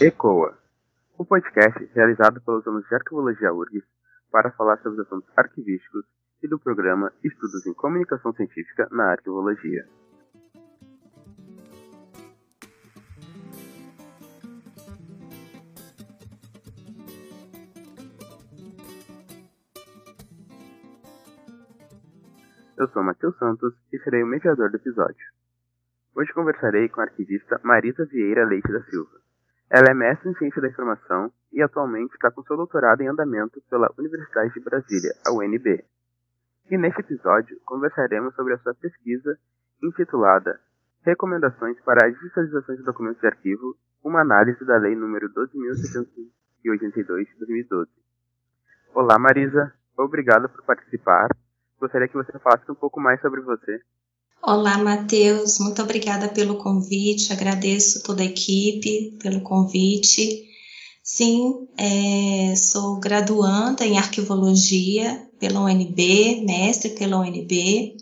ECOA, um podcast realizado pelos alunos de Arquivologia URGS para falar sobre os assuntos arquivísticos e do programa Estudos em Comunicação Científica na Arquivologia. Eu sou Matheus Santos e serei o mediador do episódio. Hoje conversarei com a arquivista Marisa Vieira Leite da Silva. Ela é mestre em Ciência da Informação e atualmente está com seu doutorado em andamento pela Universidade de Brasília, a UNB. E neste episódio conversaremos sobre a sua pesquisa intitulada Recomendações para a digitalização de documentos de arquivo, uma análise da Lei nº 12.682 de 2012. Olá Marisa, obrigado por participar. Gostaria que você falasse um pouco mais sobre você. Olá, Matheus, muito obrigada pelo convite, agradeço toda a equipe pelo convite. Sim, é, sou graduanda em arquivologia pela UNB, mestre pela UNB,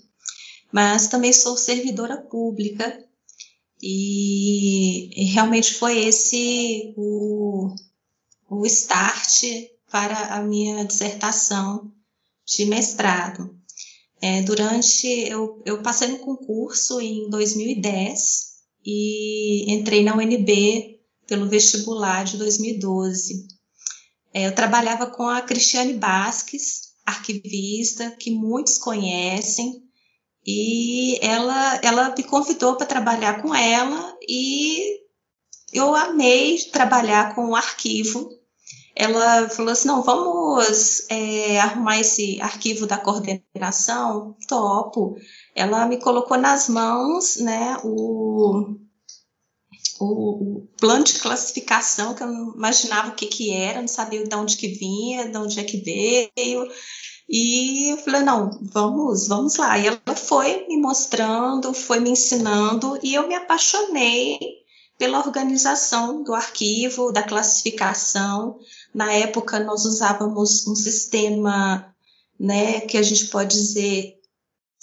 mas também sou servidora pública e, e realmente foi esse o, o start para a minha dissertação de mestrado. É, durante eu, eu passei no concurso em 2010 e entrei na UNB pelo vestibular de 2012. É, eu trabalhava com a Cristiane Basques, arquivista, que muitos conhecem, e ela, ela me convidou para trabalhar com ela e eu amei trabalhar com o arquivo ela falou assim: não, vamos é, arrumar esse arquivo da coordenação? Topo. Ela me colocou nas mãos né, o, o, o, plano de classificação, que eu não imaginava o que, que era, não sabia de onde que vinha, de onde é que veio. E eu falei, não, vamos, vamos lá. E ela foi me mostrando, foi me ensinando, e eu me apaixonei pela organização do arquivo, da classificação. Na época, nós usávamos um sistema né, que a gente pode dizer,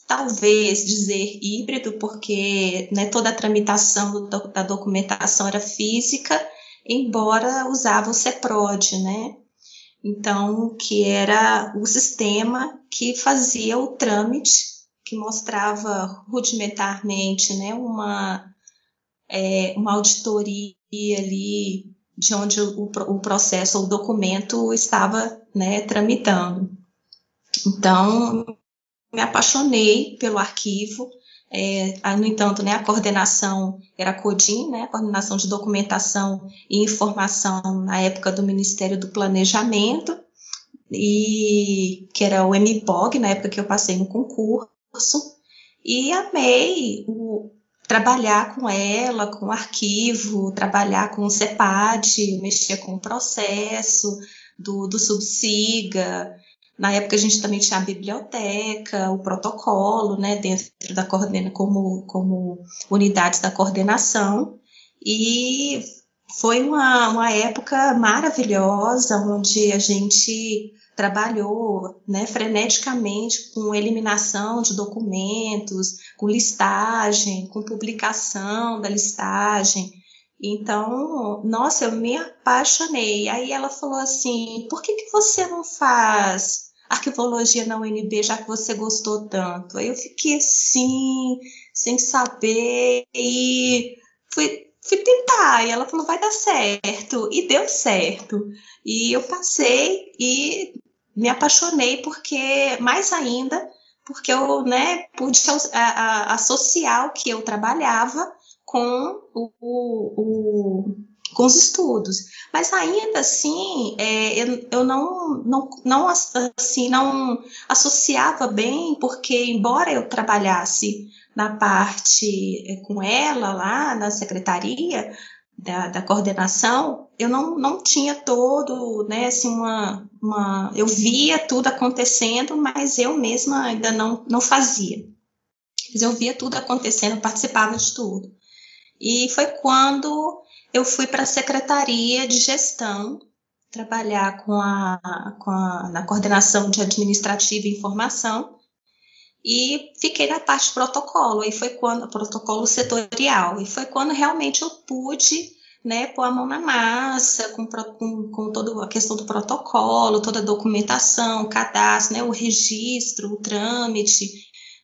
talvez dizer híbrido, porque né, toda a tramitação do, da documentação era física, embora usava o CEPROD, né? Então, que era o sistema que fazia o trâmite, que mostrava rudimentarmente né, uma é, uma auditoria ali de onde o, o processo ou o documento estava né, tramitando. Então, me apaixonei pelo arquivo. É, no entanto, né, a coordenação era a CODIN, né, a coordenação de documentação e informação na época do Ministério do Planejamento, e que era o MPOG, na época que eu passei no concurso, e amei o, trabalhar com ela, com o arquivo, trabalhar com o CEPAD, mexer com o processo do, do Subsiga. Na época a gente também tinha a biblioteca, o protocolo, né, dentro da coordena como, como unidades da coordenação. E foi uma, uma época maravilhosa, onde a gente trabalhou né, freneticamente com eliminação de documentos, com listagem, com publicação da listagem. Então, nossa, eu me apaixonei. Aí ela falou assim: por que, que você não faz arquivologia na UNB, já que você gostou tanto? Aí eu fiquei assim, sem saber, e fui fui tentar, e ela falou, vai dar certo, e deu certo. E eu passei e me apaixonei porque, mais ainda, porque eu né, pude a, a, associar o que eu trabalhava com, o, o, com os estudos. Mas ainda assim, é, eu, eu não, não, não, assim, não associava bem, porque embora eu trabalhasse na parte é, com ela lá na secretaria, da, da, coordenação, eu não, não tinha todo, né, assim, uma, uma, eu via tudo acontecendo, mas eu mesma ainda não, não fazia. Mas eu via tudo acontecendo, participava de tudo. E foi quando eu fui para a Secretaria de Gestão, trabalhar com a, com a, na coordenação de administrativa e informação, e fiquei na parte protocolo, e foi quando, protocolo setorial, e foi quando realmente eu pude né, pôr a mão na massa, com, com, com toda a questão do protocolo, toda a documentação, cadastro, né, o registro, o trâmite,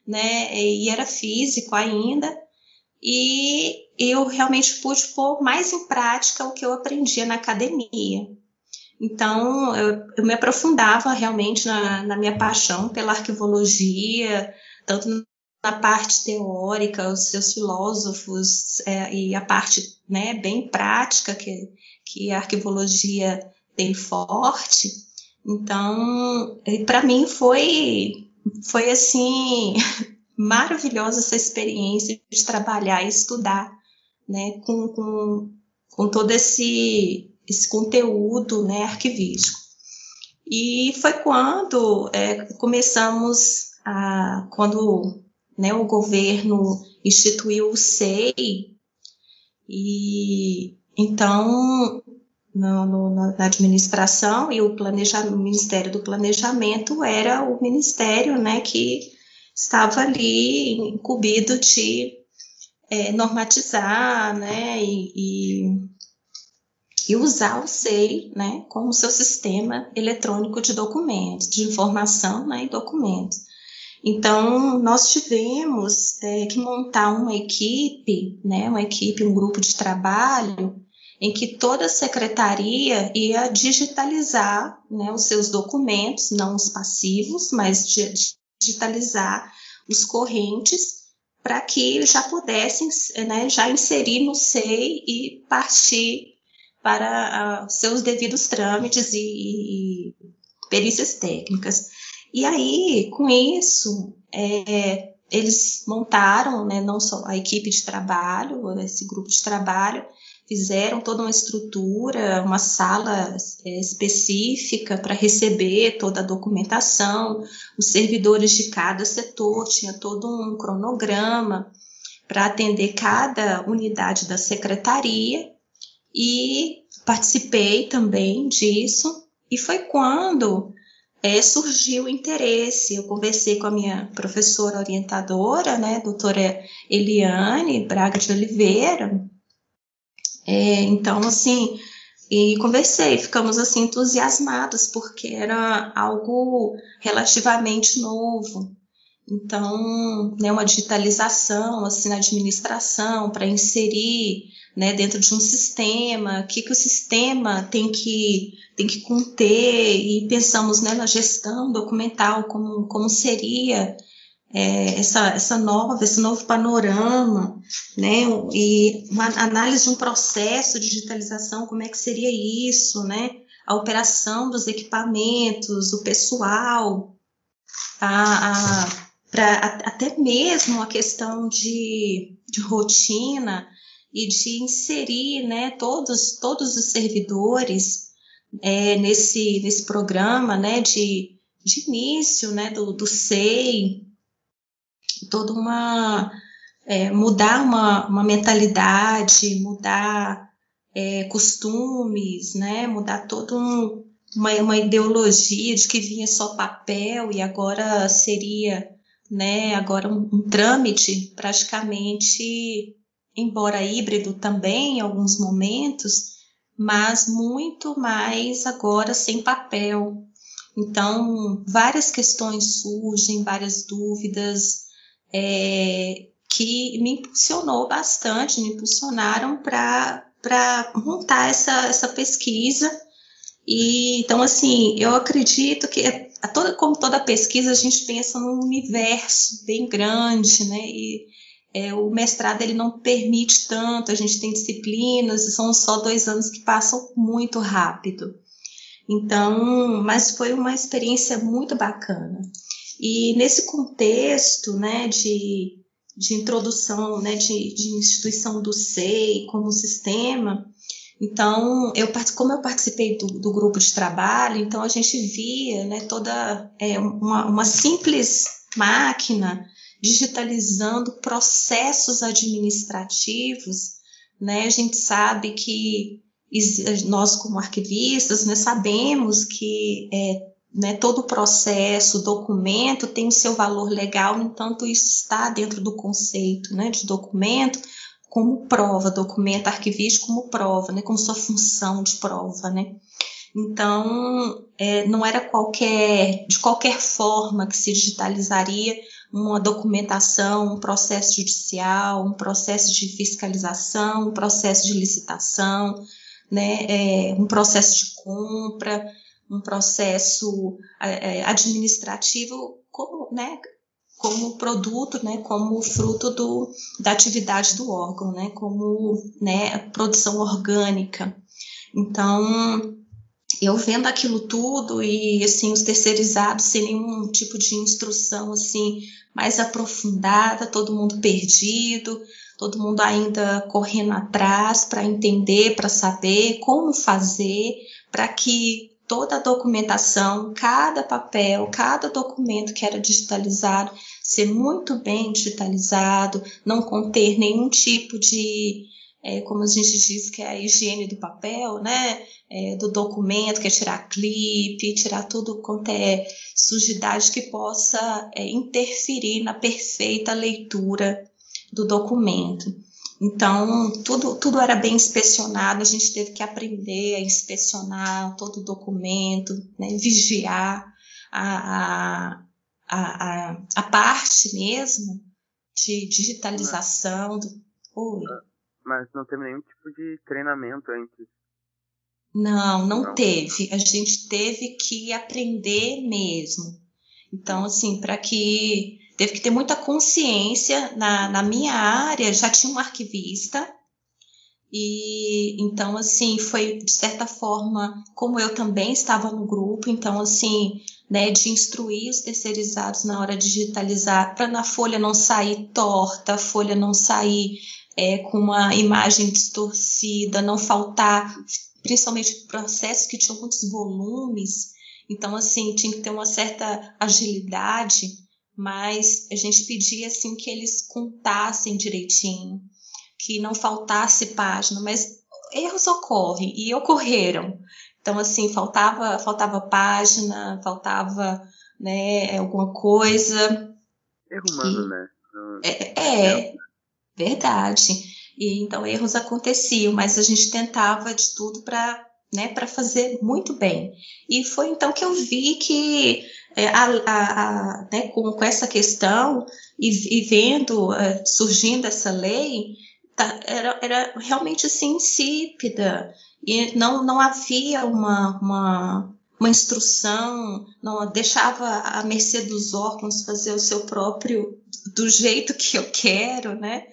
né, e era físico ainda, e eu realmente pude pôr mais em prática o que eu aprendia na academia. Então, eu, eu me aprofundava realmente na, na minha paixão pela arquivologia, tanto na parte teórica, os seus filósofos é, e a parte né, bem prática que, que a arquivologia tem forte. Então, para mim foi foi assim maravilhosa essa experiência de trabalhar e estudar, né, com, com, com todo esse esse conteúdo, né, arquivístico. E foi quando é, começamos a quando né, o governo instituiu o SEI, e então no, no, na administração e o, o Ministério do Planejamento era o ministério né, que estava ali incumbido de é, normatizar né, e, e, e, usar o SEI né, como seu sistema eletrônico de documentos, de informação né, e documentos. Então, nós tivemos é, que montar uma equipe, né, uma equipe, um grupo de trabalho, em que toda secretaria ia digitalizar né, os seus documentos, não os passivos, mas digitalizar os correntes, para que já pudessem né, já inserir no SEI e partir para uh, seus devidos trâmites e, e perícias técnicas. E aí, com isso, é, eles montaram, né, não só a equipe de trabalho, esse grupo de trabalho, fizeram toda uma estrutura, uma sala é, específica para receber toda a documentação, os servidores de cada setor tinha todo um cronograma para atender cada unidade da secretaria e participei também disso. E foi quando é, surgiu o interesse. Eu conversei com a minha professora orientadora, né, doutora Eliane Braga de Oliveira. É, então, assim, e conversei, ficamos assim entusiasmados, porque era algo relativamente novo. Então, né, uma digitalização assim na administração para inserir né, dentro de um sistema, o que, que o sistema tem que tem que conter e pensamos né, na gestão documental como, como seria é, essa, essa nova, esse novo panorama, né, e uma análise de um processo de digitalização, como é que seria isso, né, a operação dos equipamentos, o pessoal, a, a, pra, a, até mesmo a questão de, de rotina e de inserir né, todos, todos os servidores é, nesse, nesse programa né, de, de início né, do, do SEI, toda uma. É, mudar uma, uma mentalidade, mudar é, costumes, né, mudar toda um, uma, uma ideologia de que vinha só papel e agora seria né, agora um, um trâmite praticamente, embora híbrido também em alguns momentos, mas muito mais agora sem papel. Então, várias questões surgem, várias dúvidas é, que me impulsionou bastante, me impulsionaram para montar essa, essa pesquisa. E, então, assim, eu acredito que, a toda, como toda pesquisa, a gente pensa num universo bem grande, né? E, é, o mestrado ele não permite tanto, a gente tem disciplinas, são só dois anos que passam muito rápido. Então, mas foi uma experiência muito bacana. E nesse contexto, né, de, de introdução, né, de, de instituição do SEI como sistema, então, eu, como eu participei do, do, grupo de trabalho, então a gente via né, toda é, uma, uma simples máquina digitalizando processos administrativos, né? A gente sabe que nós como arquivistas, né, sabemos que é, né, todo o processo, documento tem o seu valor legal, no entanto isso está dentro do conceito né, de documento como prova, documento arquivístico como prova, né, como sua função de prova, né. Então, é, não era qualquer, de qualquer forma que se digitalizaria uma documentação, um processo judicial, um processo de fiscalização, um processo de licitação, né, é, um processo de compra, um processo é, administrativo como, né, como produto, né, como fruto do, da atividade do órgão, né, como né, produção orgânica. Então, eu vendo aquilo tudo e assim os terceirizados sem nenhum tipo de instrução assim mais aprofundada, todo mundo perdido, todo mundo ainda correndo atrás para entender, para saber como fazer, para que toda a documentação, cada papel, cada documento que era digitalizado, ser muito bem digitalizado, não conter nenhum tipo de, é, como a gente diz que é a higiene do papel, né? É, do documento, que é tirar clipe, tirar tudo quanto é sujidade que possa é, interferir na perfeita leitura do documento. Então, tudo, tudo era bem inspecionado, a gente teve que aprender a inspecionar todo o documento, né, vigiar a, a, a, a, parte mesmo de digitalização. Do... Oi. Mas não teve nenhum tipo de treinamento antes? Não, não, não. teve. A gente teve que aprender mesmo. Então, assim, para que teve que ter muita consciência. Na, na minha área já tinha um arquivista, e então, assim, foi de certa forma, como eu também estava no grupo, então, assim, né, de instruir os terceirizados na hora de digitalizar, para na folha não sair torta, a folha não sair é, com uma imagem distorcida, não faltar, principalmente processos que tinham muitos volumes, então, assim, tinha que ter uma certa agilidade mas a gente pedia assim que eles contassem direitinho, que não faltasse página, mas erros ocorrem e ocorreram. Então assim, faltava faltava página, faltava, né, alguma coisa. Erro humano, e, né? É, é, verdade. E então erros aconteciam, mas a gente tentava de tudo para né, para fazer muito bem. E foi então que eu vi que é, a, a, a, né, com, com, essa questão e, e vendo uh, surgindo essa lei, tá, era, era realmente assim insípida e não, não havia uma, uma, uma instrução, não deixava à mercê dos órgãos fazer o seu próprio do jeito que eu quero, né?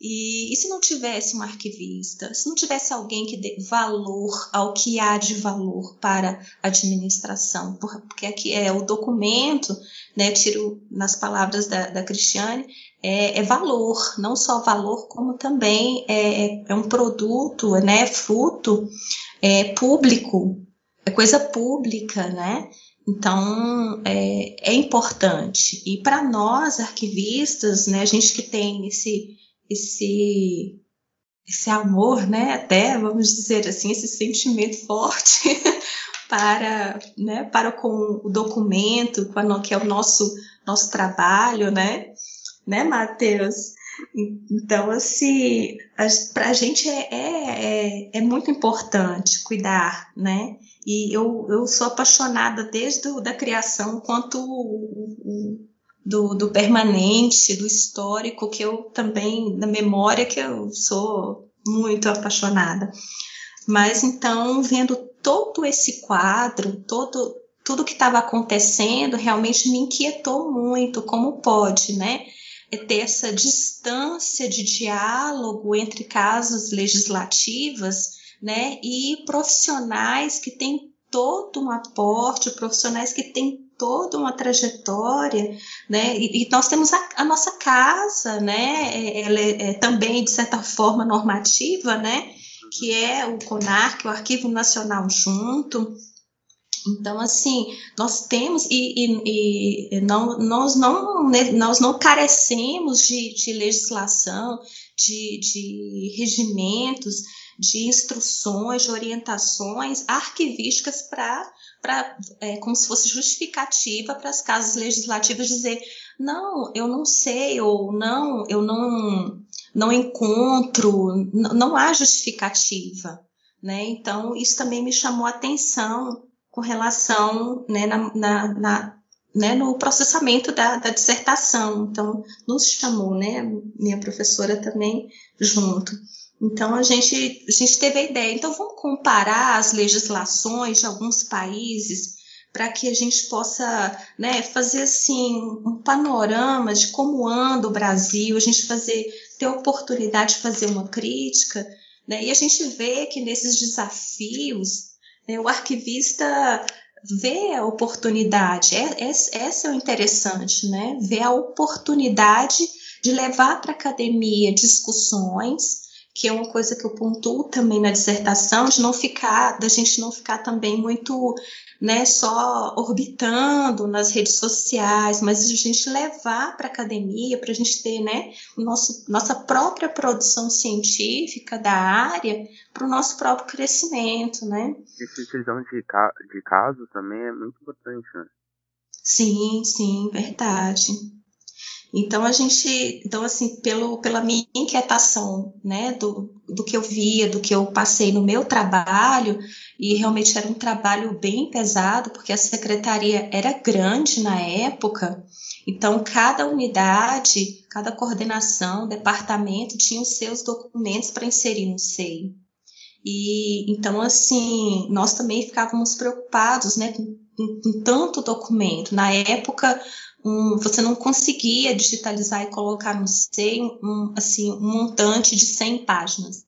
E, e, se não tivesse um arquivista, se não tivesse alguém que dê valor ao que há de valor para a administração, porque aqui é o documento, né, tiro nas palavras da, da Cristiane, é, é valor, não só valor, como também é, é, é um produto, né, fruto é, público, é coisa pública, né? Então, é, é importante. E para nós, arquivistas, né, a gente que tem esse esse esse amor, né, até vamos dizer assim, esse sentimento forte para, né, para com o documento, com a, que é o nosso nosso trabalho, né, né, Matheus? Então, assim, para a gente é, é, é, é, muito importante cuidar, né? E eu, eu sou apaixonada desde a da criação quanto o, o, do, do permanente, do histórico, que eu também, da memória, que eu sou muito apaixonada. Mas então, vendo todo esse quadro, todo tudo que estava acontecendo, realmente me inquietou muito, como pode, né? É ter essa distância de diálogo entre casas legislativas, né, e profissionais que têm todo um aporte, profissionais que têm toda uma trajetória, né? E, e nós temos a, a, nossa casa, né? É, ela é, é, também de certa forma normativa, né? Que é o CONAR, o Arquivo Nacional junto. Então, assim, nós temos e, e, e não, nós, não, né, nós não carecemos de, de legislação, de, de regimentos, de instruções, de orientações arquivísticas para para é, como se fosse justificativa para as casas legislativas dizer não, eu não sei ou não, eu não não encontro, não há justificativa, né? Então, isso também me chamou a atenção com relação, né, na, na, na né, no processamento da, da, dissertação. Então, nos chamou, né, minha professora também junto. Então, a gente, a gente teve a ideia. Então, vamos comparar as legislações de alguns países para que a gente possa né, fazer assim um panorama de como anda o Brasil, a gente fazer ter oportunidade de fazer uma crítica, né, e a gente vê que nesses desafios né, o arquivista vê a oportunidade, é, é, essa é o interessante, né? Ver a oportunidade de levar para a academia discussões que é uma coisa que eu pontuo também na dissertação, de não ficar, da gente não ficar também muito, né, só orbitando nas redes sociais, mas a gente levar para a academia, para a gente ter, né, nosso, nossa própria produção científica da área para o nosso próprio crescimento, né. Essa de, ca de casos também é muito importante, né? Sim, sim, verdade. Então a gente, então assim, pelo, pela minha inquietação, né, do, do que eu via, do que eu passei no meu trabalho, e realmente era um trabalho bem pesado, porque a secretaria era grande na época, então cada unidade, cada coordenação, departamento tinha os seus documentos para inserir no SEI. E então assim, nós também ficávamos preocupados, né, com, com, tanto documento. Na época, um, você não conseguia digitalizar e colocar no SEI um, assim, um montante de 100 páginas.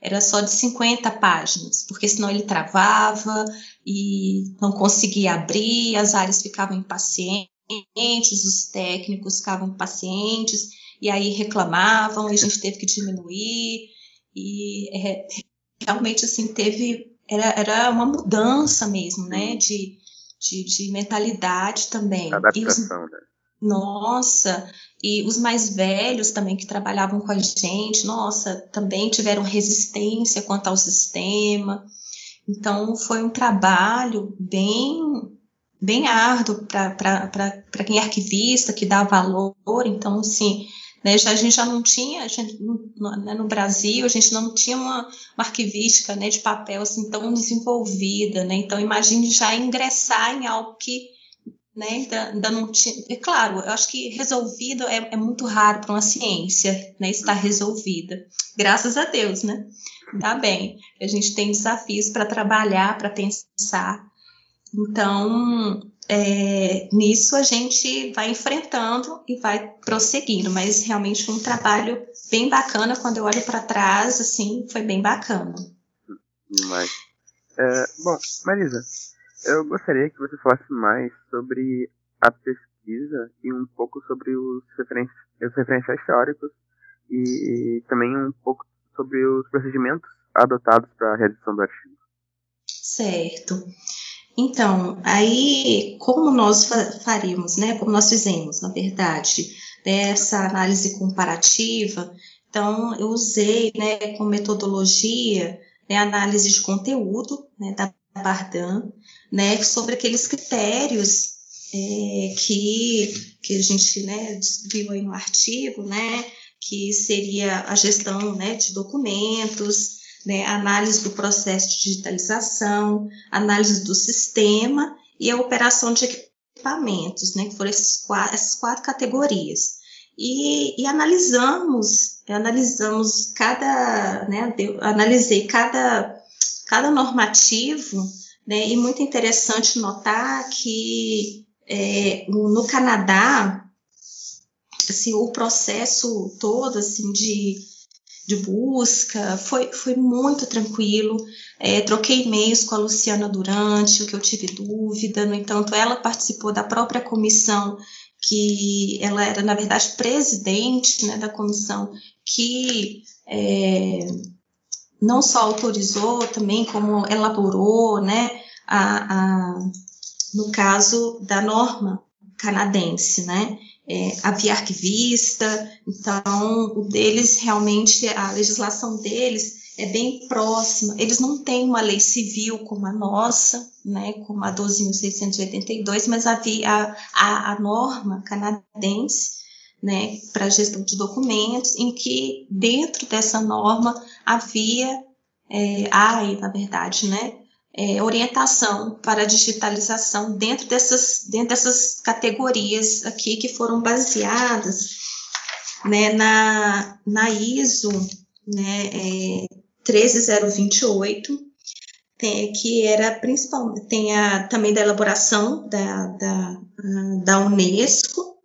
Era só de 50 páginas, porque senão ele travava e não conseguia abrir, as áreas ficavam impacientes, os técnicos ficavam impacientes, e aí reclamavam, e a gente teve que diminuir, e é, realmente assim teve era, era uma mudança mesmo, né, de, de, de mentalidade também. Adaptação, os, né? Nossa, e os mais velhos também que trabalhavam com a gente, nossa, também tiveram resistência quanto ao sistema. Então foi um trabalho bem bem árduo para quem é arquivista, que dá valor. Então, assim, né, já, a gente já não tinha, gente, no, né, no, Brasil, a gente não tinha uma, uma arquivística né, de papel assim tão desenvolvida, né? Então imagine já ingressar em algo que né, ainda, ainda não tinha. É claro, eu acho que resolvido é, é muito raro para uma ciência, né? Estar resolvida. Graças a Deus, né? Tá bem. A gente tem desafios para trabalhar, para pensar. Então, é, nisso a gente vai enfrentando e vai prosseguindo, mas realmente foi um trabalho bem bacana. Quando eu olho para trás, assim, foi bem bacana. Mas, é, bom, Marisa, eu gostaria que você falasse mais sobre a pesquisa e um pouco sobre os, referen os referenciais teóricos e, e também um pouco sobre os procedimentos adotados para a redação do artigo. Certo. Então, aí, como nós faríamos, né, como nós fizemos, na verdade, dessa análise comparativa, então, eu usei, né, como metodologia, né, análise de conteúdo, né, da Bardan, né, sobre aqueles critérios é, que, que a gente, né, viu aí no artigo, né, que seria a gestão, né, de documentos, né, análise do processo de digitalização, análise do sistema e a operação de equipamentos, né, que foram esses quatro, essas quatro categorias. E, e analisamos, analisamos cada, né, analisei cada, cada normativo, né, e muito interessante notar que é, no Canadá, assim, o processo todo, assim, de de busca, foi, foi muito tranquilo. É, troquei e-mails com a Luciana durante o que eu tive dúvida, no entanto, ela participou da própria comissão, que ela era, na verdade, presidente né, da comissão, que é, não só autorizou também, como elaborou, né, a, a, no caso da norma canadense, né, é, havia arquivista, então o deles realmente, a legislação deles é bem próxima. Eles não têm uma lei civil como a nossa, né, como a 12.682, mas havia a, a, a norma canadense, né, para gestão de documentos, em que dentro dessa norma havia, é, há, na verdade, né, é, orientação para a digitalização dentro dessas, dentro dessas categorias aqui que foram baseadas né, na, na ISO né, é, 13028, tem, que era principalmente, tem a, também da elaboração da, da, da Unesco,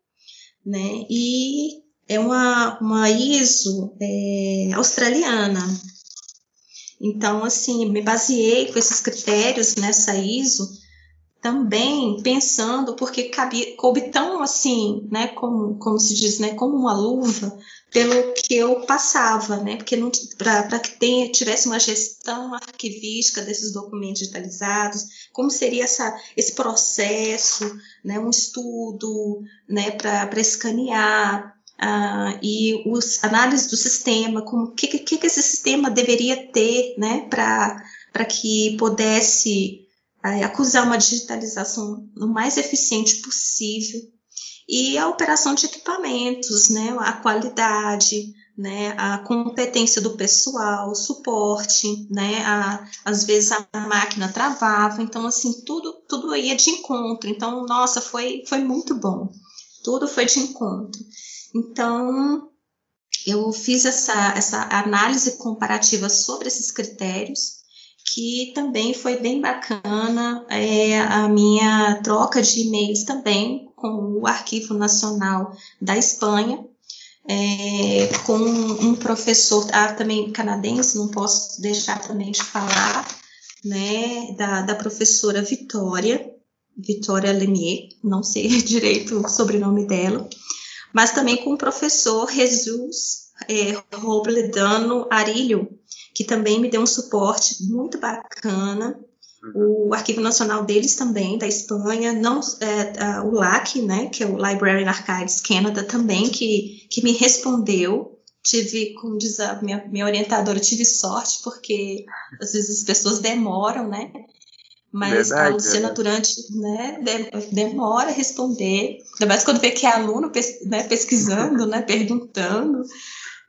né, e é uma, uma ISO é, australiana, então, assim, me baseei com esses critérios nessa ISO, também pensando, porque cabe, coube tão assim, né, como, como se diz, né, como uma luva, pelo que eu passava, né, porque para que tenha, tivesse uma gestão arquivística desses documentos digitalizados, como seria essa, esse processo, né, um estudo, né, para escanear, uh, e os análises do sistema, como que, que, que esse sistema deveria ter, né, para que pudesse uh, acusar uma digitalização o mais eficiente possível. E a operação de equipamentos, né, a qualidade, né, a competência do pessoal, o suporte, né, a, às vezes a máquina travava, então assim tudo tudo ia de encontro, então nossa foi foi muito bom, tudo foi de encontro. Então, eu fiz essa, essa análise comparativa sobre esses critérios, que também foi bem bacana é, a minha troca de e-mails também com o Arquivo Nacional da Espanha, é, com um professor ah, também canadense, não posso deixar também de falar, né, da, da professora Vitória, Vitória Lemier, não sei direito o sobrenome dela, mas também com o professor Jesus é, Robledano Arilho, que também me deu um suporte muito bacana. O Arquivo Nacional deles também, da Espanha, não, é, o LAC, né, que é o Library and Archives Canada, também, que, que me respondeu. Tive, como diz a minha, minha orientadora, tive sorte, porque às vezes as pessoas demoram, né? Mas Verdade, a Luciana é. durante né, demora a responder, ainda mais quando vê que é aluno né, pesquisando, né, perguntando,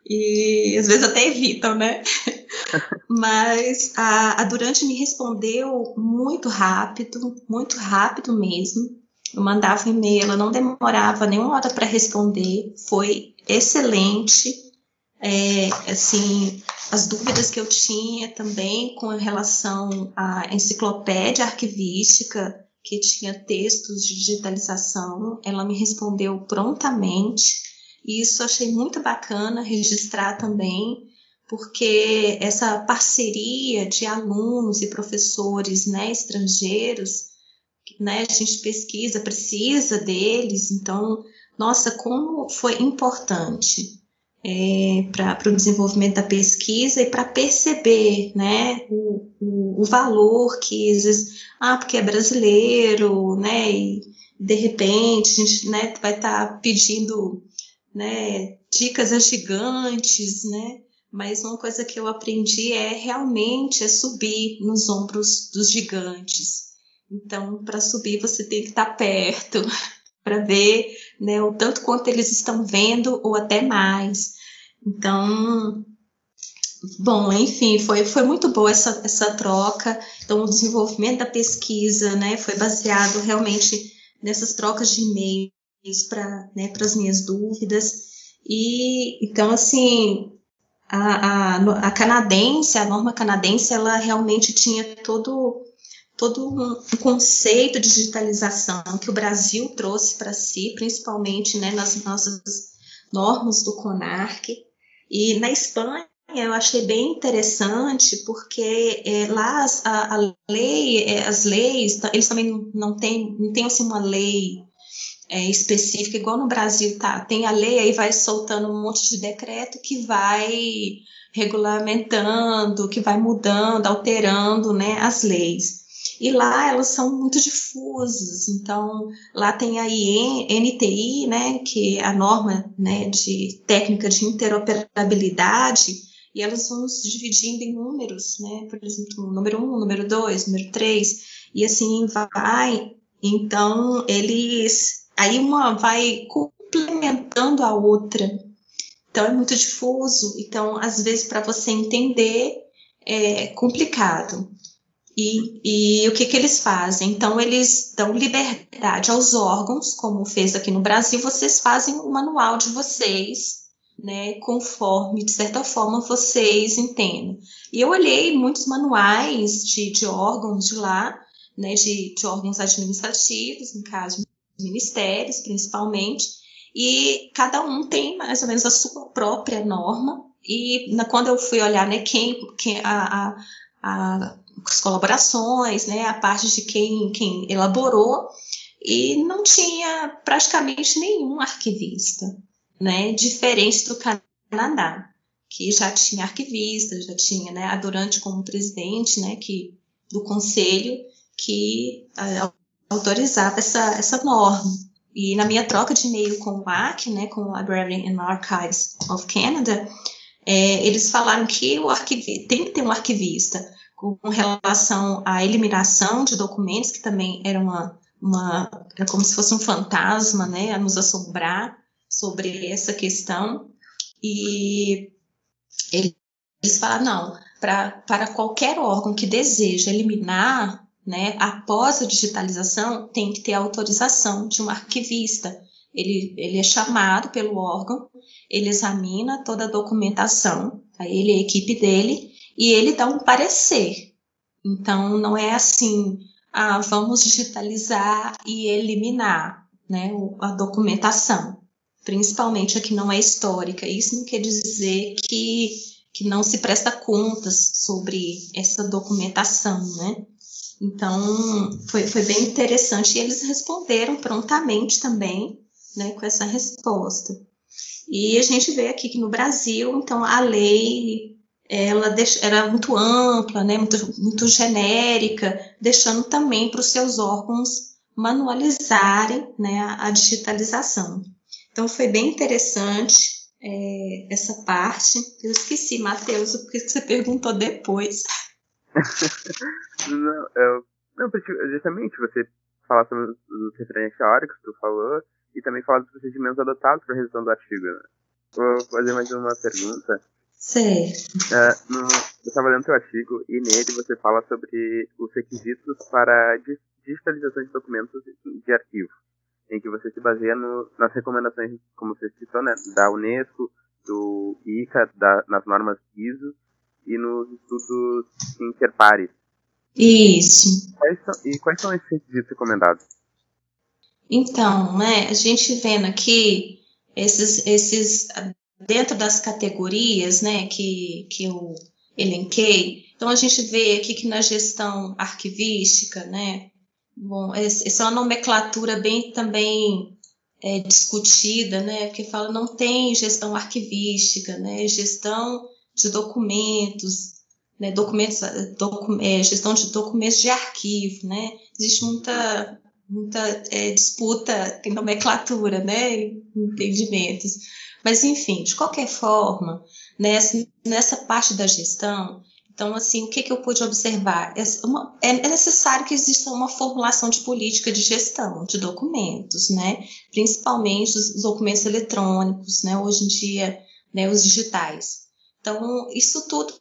e às vezes até evitam, né? Mas a, a Durante me respondeu muito rápido, muito rápido mesmo. Eu mandava um e-mail, ela não demorava nenhuma hora para responder, foi excelente é, assim, as dúvidas que eu tinha também com relação à enciclopédia arquivística, que tinha textos de digitalização, ela me respondeu prontamente, e isso achei muito bacana registrar também, porque essa parceria de alunos e professores né, estrangeiros, né, a gente pesquisa, precisa deles, então, nossa, como foi importante é, para o desenvolvimento da pesquisa e para perceber né, o, o, o, valor que vezes, ah, porque é brasileiro, né, e de repente a gente né, vai estar tá pedindo né, dicas a gigantes, né, mas uma coisa que eu aprendi é realmente é subir nos ombros dos gigantes. Então, para subir você tem que estar tá perto para ver né, o tanto quanto eles estão vendo ou até mais. Então, bom, enfim, foi, foi muito boa essa, essa troca. Então, o desenvolvimento da pesquisa né, foi baseado realmente nessas trocas de e-mails para né, as minhas dúvidas. E então, assim, a, a, a canadense, a norma canadense, ela realmente tinha todo todo um conceito de digitalização que o Brasil trouxe para si, principalmente né, nas nossas normas do CONARC. E na Espanha eu achei bem interessante porque é, lá a, a lei, é, as leis, eles também não têm, não tem assim uma lei é, específica, igual no Brasil, tá? Tem a lei, aí vai soltando um monte de decreto que vai regulamentando, que vai mudando, alterando né, as leis. E lá elas são muito difusas, então lá tem a NTI, né, que é a norma né, de técnica de interoperabilidade, e elas vão se dividindo em números, né, por exemplo, número 1, um, número 2, número 3, e assim vai. Então, eles. Aí uma vai complementando a outra. Então é muito difuso. Então, às vezes, para você entender é complicado. E, e o que, que eles fazem? Então, eles dão liberdade aos órgãos, como fez aqui no Brasil, vocês fazem o manual de vocês, né, conforme, de certa forma, vocês entendem. E eu olhei muitos manuais de, de órgãos de lá, né, de, de órgãos administrativos, no caso, ministérios, principalmente, e cada um tem mais ou menos a sua própria norma. E na, quando eu fui olhar né, quem, quem a, a, a as colaborações, né, a parte de quem, quem elaborou, e não tinha praticamente nenhum arquivista, né, diferente do Canadá, que já tinha arquivista, já tinha, né, a Durante como presidente, né, que, do conselho, que uh, autorizava essa, essa norma. E na minha troca de e-mail com o AC, né, com o Library and Archives of Canada, é, eles falaram que o tem que ter um arquivista, com relação à eliminação de documentos, que também era uma, uma era como se fosse um fantasma, né, a nos assombrar sobre essa questão. E eles falaram, não, pra, para qualquer órgão que deseja eliminar, né, após a digitalização, tem que ter autorização de um arquivista. Ele, ele é chamado pelo órgão, ele examina toda a documentação, ele e a equipe dele, e ele dá um parecer. Então, não é assim, ah, vamos digitalizar e eliminar né, a documentação, principalmente a que não é histórica. Isso não quer dizer que, que não se presta contas sobre essa documentação, né? Então, foi, foi bem interessante e eles responderam prontamente também, né, com essa resposta. E a gente vê aqui que no Brasil, então, a lei ela era muito ampla, né, muito, muito genérica, deixando também para os seus órgãos manualizarem né, a, digitalização. Então foi bem interessante é, essa parte. Eu esqueci, Matheus, o que você perguntou depois. não, eu, não, justamente você falar sobre os referentes teóricos que tu falou e também falar dos procedimentos adotados para a revisão do artigo. Né? Vou fazer mais uma pergunta. Certo. Uh, no, eu estava lendo seu artigo e nele você fala sobre os requisitos para digitalização de documentos de arquivo, em que você se baseia no, nas recomendações, como você citou, né, da Unesco, do ICA, da, nas normas ISO e nos estudos interpares. Isso. Quais são, e quais são esses requisitos recomendados? Então, né, a gente vendo aqui esses, esses dentro das categorias né, que, que eu elenquei, então a gente vê aqui que na gestão arquivística, né, bom, essa é uma nomenclatura bem também é, discutida, né, porque fala não tem gestão arquivística, né, gestão de documentos, né, documentos, docu, é, gestão de documentos de arquivo, né, existe muita muita é, disputa em nomenclatura, né, entendimentos. Mas, enfim, de qualquer forma, nessa, nessa parte da gestão, então, assim, o que, que eu pude observar? É, uma, é, necessário que exista uma formulação de política de gestão de documentos, né? Principalmente os, documentos eletrônicos, né? Hoje em dia, né, os digitais. Então, isso tudo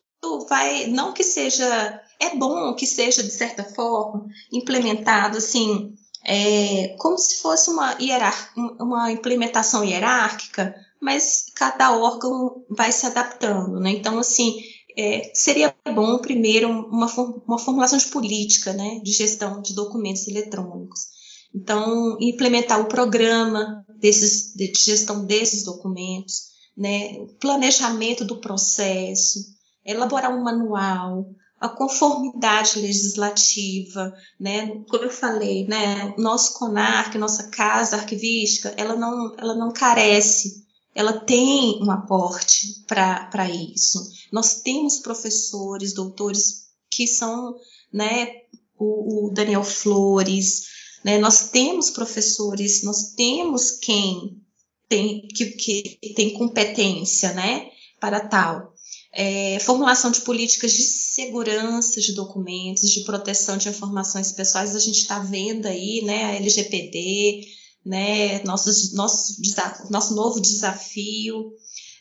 vai, não que seja, é bom que seja, de certa forma, implementado, assim, é, como se fosse uma, hierar, uma implementação hierárquica, mas cada órgão vai se adaptando, né? Então, assim, é, seria bom primeiro uma, uma formulação de política, né, de gestão de documentos eletrônicos. Então, implementar o programa desses, de gestão desses documentos, né, planejamento do processo, elaborar um manual, a conformidade legislativa, né? Como eu falei, né? Nosso CONARC, nossa casa arquivística, ela não, ela não carece ela tem um aporte para isso. Nós temos professores, doutores que são, né, o, o Daniel Flores, né, nós temos professores, nós temos quem tem, que, que tem competência, né, para tal. É, formulação de políticas de segurança de documentos, de proteção de informações pessoais, a gente está vendo aí, né, a LGPD, né, nosso, nosso, nosso novo desafio,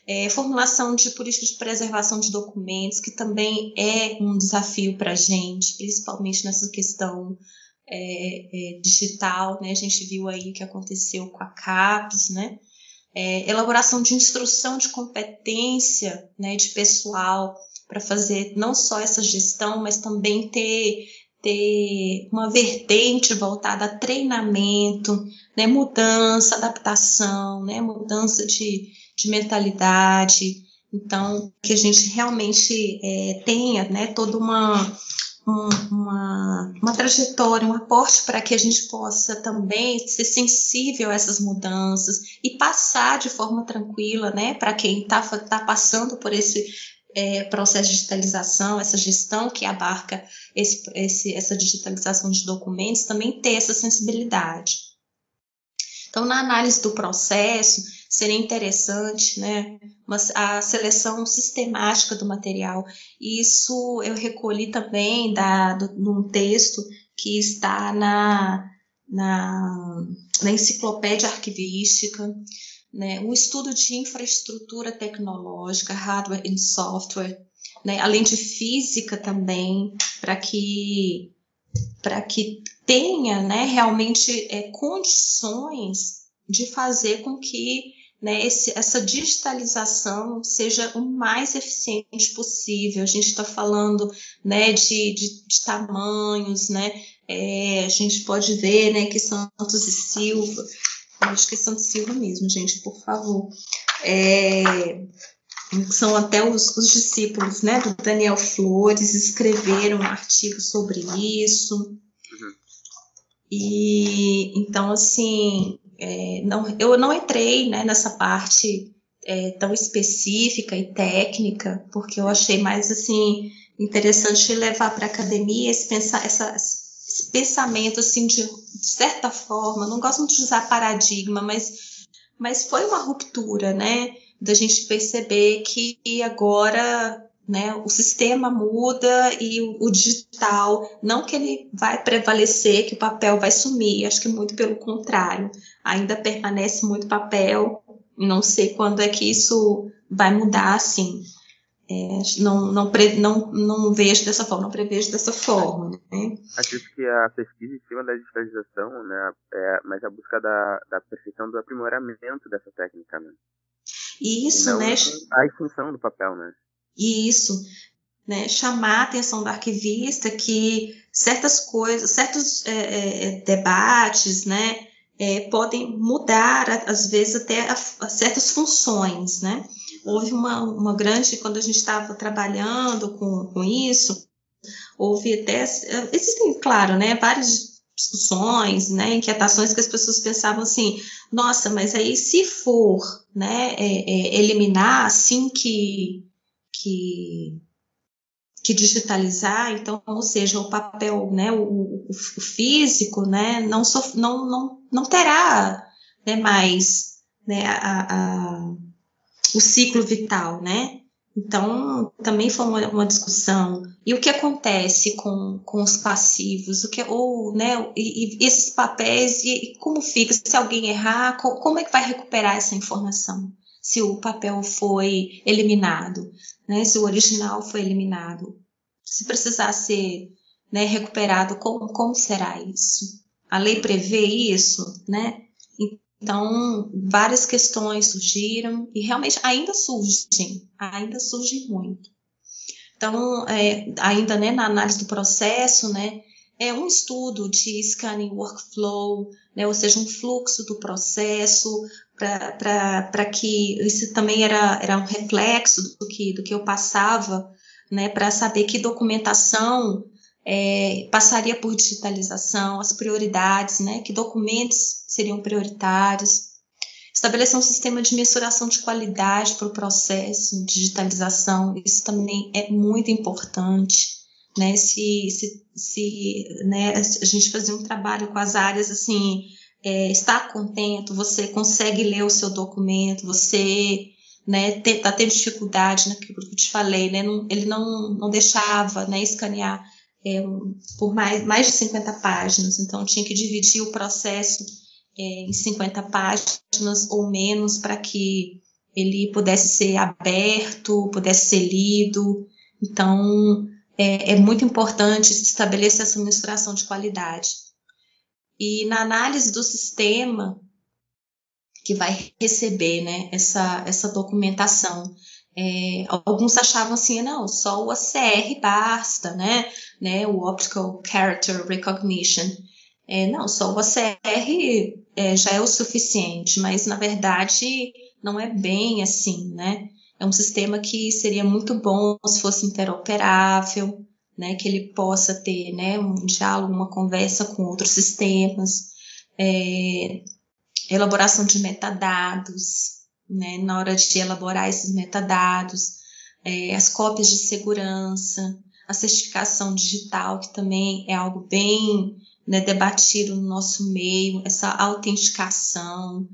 é, formulação de políticas de preservação de documentos, que também é um desafio para a gente, principalmente nessa questão é, é, digital, né? A gente viu aí o que aconteceu com a CAPES, né? É, elaboração de instrução de competência, né, de pessoal para fazer não só essa gestão, mas também ter ter uma vertente voltada a treinamento, né, mudança, adaptação, né, mudança de, de mentalidade. Então, que a gente realmente é, tenha né, toda uma, uma, uma trajetória, um aporte para que a gente possa também ser sensível a essas mudanças e passar de forma tranquila, né, para quem está tá passando por esse é, processo de digitalização, essa gestão que abarca esse, esse, essa digitalização de documentos, também ter essa sensibilidade. Então, na análise do processo, seria interessante né, uma, a seleção sistemática do material. Isso eu recolhi também da, do, num texto que está na, na, na enciclopédia arquivística, né, um estudo de infraestrutura tecnológica, hardware e software, né, além de física também, para que para que tenha né, realmente é, condições de fazer com que né, esse, essa digitalização seja o mais eficiente possível. A gente está falando né, de, de, de, tamanhos, né, é, a gente pode ver né, que Santos e Silva acho que é Santo Silva mesmo, gente, por favor. É, são até os, os, discípulos né, do Daniel Flores, escreveram um artigo sobre isso. Uhum. E então, assim, é, não, eu não entrei né, nessa parte é, tão específica e técnica, porque eu achei mais assim interessante levar para a academia esse, pensar, essa, pensamento assim de, de, certa forma, não gosto muito de usar paradigma, mas, mas foi uma ruptura, né? Da gente perceber que agora né, o sistema muda e o, o digital, não que ele vai prevalecer, que o papel vai sumir, acho que muito pelo contrário, ainda permanece muito papel, não sei quando é que isso vai mudar, assim. É, não, não, pre, não, não vejo dessa forma, não prevejo dessa forma. Né? Acredito que a pesquisa em cima da digitalização, né, é mais a busca da, da perfeição do aprimoramento dessa técnica. Né? Isso, né? A extinção do papel, né? Isso, né? Chamar a atenção do arquivista que certas coisas, certos é, é, é debates, né? É, podem mudar, às vezes, até a, a certas funções, né? Houve uma, uma grande, quando a gente estava trabalhando com, com isso, houve até, existem, claro, né, várias discussões, né, inquietações que as pessoas pensavam assim, nossa, mas aí se for, né, é, é, eliminar assim que, que, que digitalizar, então, ou seja, o papel, né, o, o, físico, né, não, sof, não, não, não terá, né, mais, né, a o ciclo vital, né? Então, também foi uma, uma, discussão. E o que acontece com, com os passivos? O que, ou, né, e, e esses papéis, e, e, como fica? Se alguém errar, co, como é que vai recuperar essa informação? Se o papel foi eliminado, né, se o original foi eliminado. Se precisar ser né, recuperado, como, como será isso? A lei prevê isso, né? Então, várias questões surgiram e realmente ainda surgem, ainda surgem muito. Então, é, ainda né, na análise do processo, né, é um estudo de scanning workflow, né, ou seja, um fluxo do processo, para que isso também era, era um reflexo do que, do que eu passava, né, para saber que documentação é, passaria por digitalização, as prioridades, né, que documentos seriam prioritários, estabelecer um sistema de mensuração de qualidade para o processo de digitalização, isso também é muito importante, né, se, se, se né, a gente fazer um trabalho com as áreas, assim, é, está contente, você consegue ler o seu documento, você né, está tendo dificuldade naquilo que eu te falei, né, não, ele não, não deixava, né, escanear é, por mais, mais de 50 páginas, então tinha que dividir o processo é, em 50 páginas ou menos para que ele pudesse ser aberto, pudesse ser lido. Então, é, é muito importante estabelecer essa menstruação de qualidade. E na análise do sistema que vai receber né, essa, essa documentação, é, alguns achavam assim, não, só o ACR basta, né? né o Optical Character Recognition. É, não, só o ACR é, já é o suficiente, mas na verdade não é bem assim, né? É um sistema que seria muito bom se fosse interoperável, né? Que ele possa ter, né? Um diálogo, uma conversa com outros sistemas, é, elaboração de metadados, né? Na hora de elaborar esses metadados, é, as cópias de segurança, a certificação digital, que também é algo bem né, debatido no nosso meio, essa autenticação,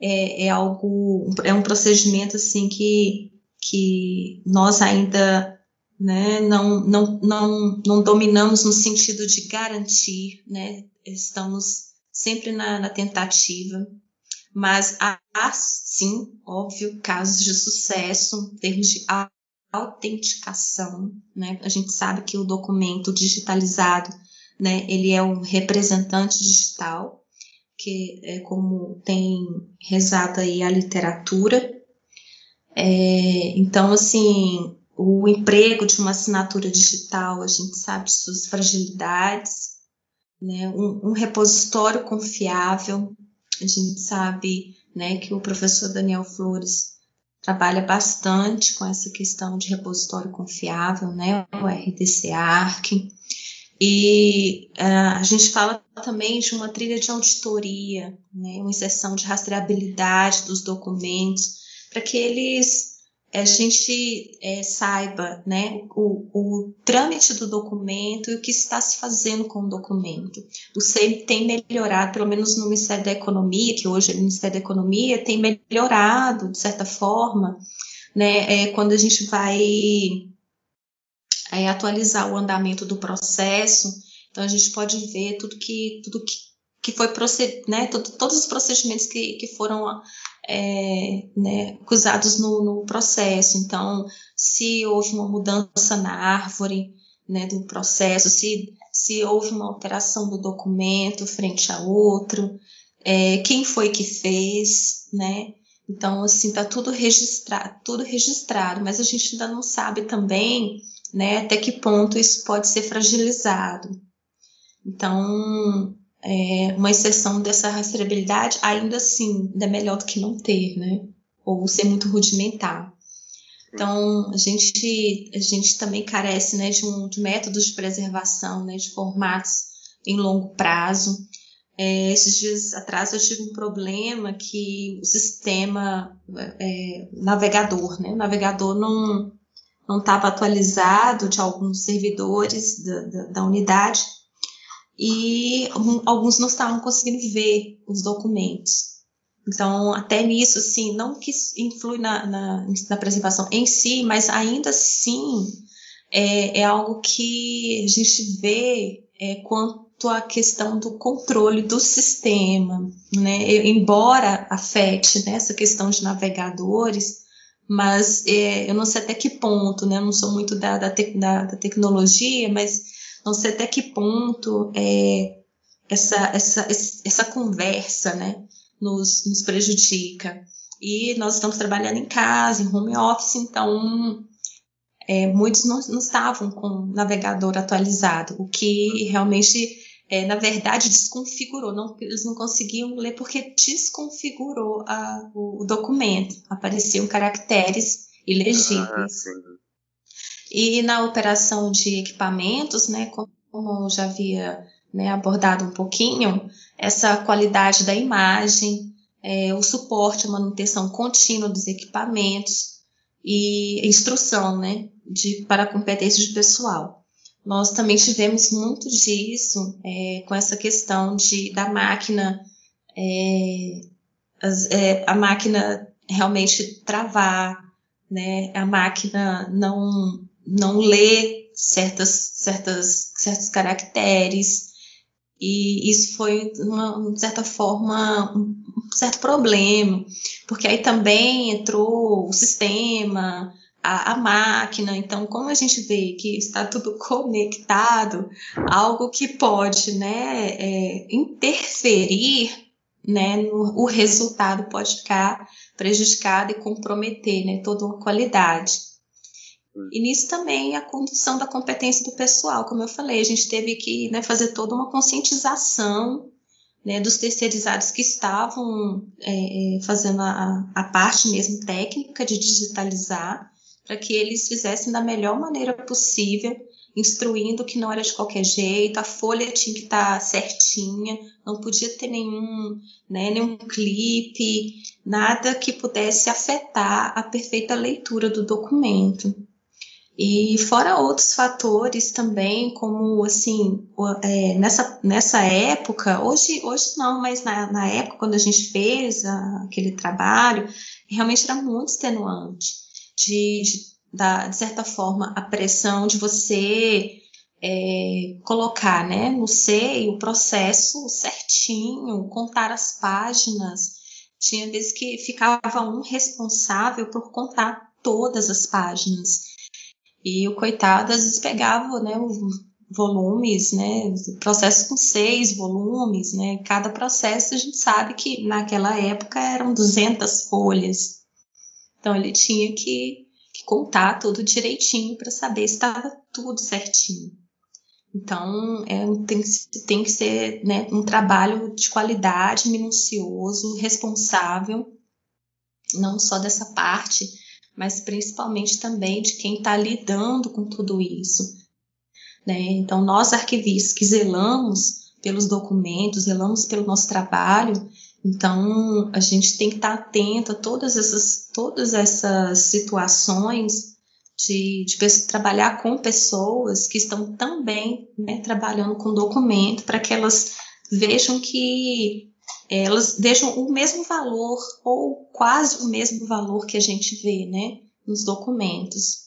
é, é algo, é um procedimento assim que, que nós ainda né, não, não, não, não dominamos no sentido de garantir, né, estamos sempre na, na tentativa, mas há, sim, óbvio, casos de sucesso em termos de autenticação, né, a gente sabe que o documento digitalizado, né, ele é um representante digital, que é como tem rezado aí a literatura. É, então, assim, o emprego de uma assinatura digital, a gente sabe suas fragilidades, né? um, um repositório confiável, a gente sabe né, que o professor Daniel Flores trabalha bastante com essa questão de repositório confiável, né, o RDC ARC, e uh, a gente fala também de uma trilha de auditoria, né, uma inserção de rastreabilidade dos documentos, para que eles a gente é, saiba né, o, o, trâmite do documento e o que está se fazendo com o documento. O SEI tem melhorado, pelo menos no Ministério da Economia, que hoje é o Ministério da Economia, tem melhorado, de certa forma, né, é, quando a gente vai é, atualizar o andamento do processo. Então a gente pode ver tudo que tudo que, que foi proced, né, todo, todos os procedimentos que, que foram é, né, acusados no, no, processo. Então, se houve uma mudança na árvore né, do processo, se, se houve uma alteração do documento frente a outro, é, quem foi que fez, né? Então, assim, tá tudo registrado, tudo registrado, mas a gente ainda não sabe também né? Até que ponto isso pode ser fragilizado. Então, é, uma exceção dessa rastreabilidade, ainda assim, é melhor do que não ter, né? Ou ser muito rudimentar. Então, a gente, a gente também carece né, de, um, de métodos de preservação, né, de formatos em longo prazo. É, esses dias atrás eu tive um problema que o sistema é, navegador, né, o navegador não, não estava atualizado de alguns servidores da, da, da unidade e alguns não estavam conseguindo ver os documentos. Então, até nisso, assim, não que influi na, na, na preservação em si, mas ainda assim é, é algo que a gente vê é, quanto à questão do controle do sistema, né? embora afete né, essa questão de navegadores, mas é, eu não sei até que ponto, né? Eu não sou muito da, da, te, da, da tecnologia, mas não sei até que ponto é, essa, essa, essa conversa, né? Nos, nos prejudica. E nós estamos trabalhando em casa, em home office, então é, muitos não, não estavam com o navegador atualizado, o que realmente é, na verdade, desconfigurou. Não, eles não conseguiam ler porque desconfigurou a, o, o, documento. Apareciam caracteres ilegíveis. Ah, e na operação de equipamentos, né, como já havia né, abordado um pouquinho, essa qualidade da imagem, é, o suporte, a manutenção contínua dos equipamentos e instrução né, de, para competência de pessoal. Nós também tivemos muito disso é, com essa questão de, da máquina, é, as, é, a máquina realmente travar, né, a máquina não, não ler certas, certas, certos caracteres, E isso foi, uma, de certa forma, um certo problema, porque aí também entrou o sistema, a, a, máquina. Então, como a gente vê que está tudo conectado, algo que pode né, é, interferir, né, no, o resultado pode ficar prejudicado e comprometer né, toda a qualidade. E nisso também a condução da competência do pessoal, como eu falei, a gente teve que né, fazer toda uma conscientização né, dos terceirizados que estavam é, é fazendo a, a parte mesmo técnica de digitalizar, para que eles fizessem da melhor maneira possível, instruindo que não era de qualquer jeito, a folha tinha que estar tá certinha, não podia ter nenhum, né, nenhum clipe, nada que pudesse afetar a perfeita leitura do documento. E fora outros fatores também, como assim, é, nessa, nessa época, hoje, hoje não, mas na, na época quando a gente fez a, aquele trabalho, realmente era muito extenuante. De, de, da, de certa forma, a pressão de você é, colocar né, no seio o processo certinho, contar as páginas. Tinha vezes que ficava um responsável por contar todas as páginas. E o coitado às vezes pegava, né, volumes, né, processos com seis volumes, né, cada processo a gente sabe que naquela época eram 200 folhas. Então ele tinha que, que contar tudo direitinho para saber se estava tudo certinho. Então é, tem, tem que ser né, um trabalho de qualidade, minucioso, responsável, não só dessa parte, mas principalmente também de quem está lidando com tudo isso. Né? Então, nós arquivistas que zelamos pelos documentos, zelamos pelo nosso trabalho, então a gente tem que estar tá atento a todas essas, todas essas situações de, de trabalhar com pessoas que estão também né, trabalhando com documento para que elas vejam que elas deixam o mesmo valor ou quase o mesmo valor que a gente vê, né, nos documentos.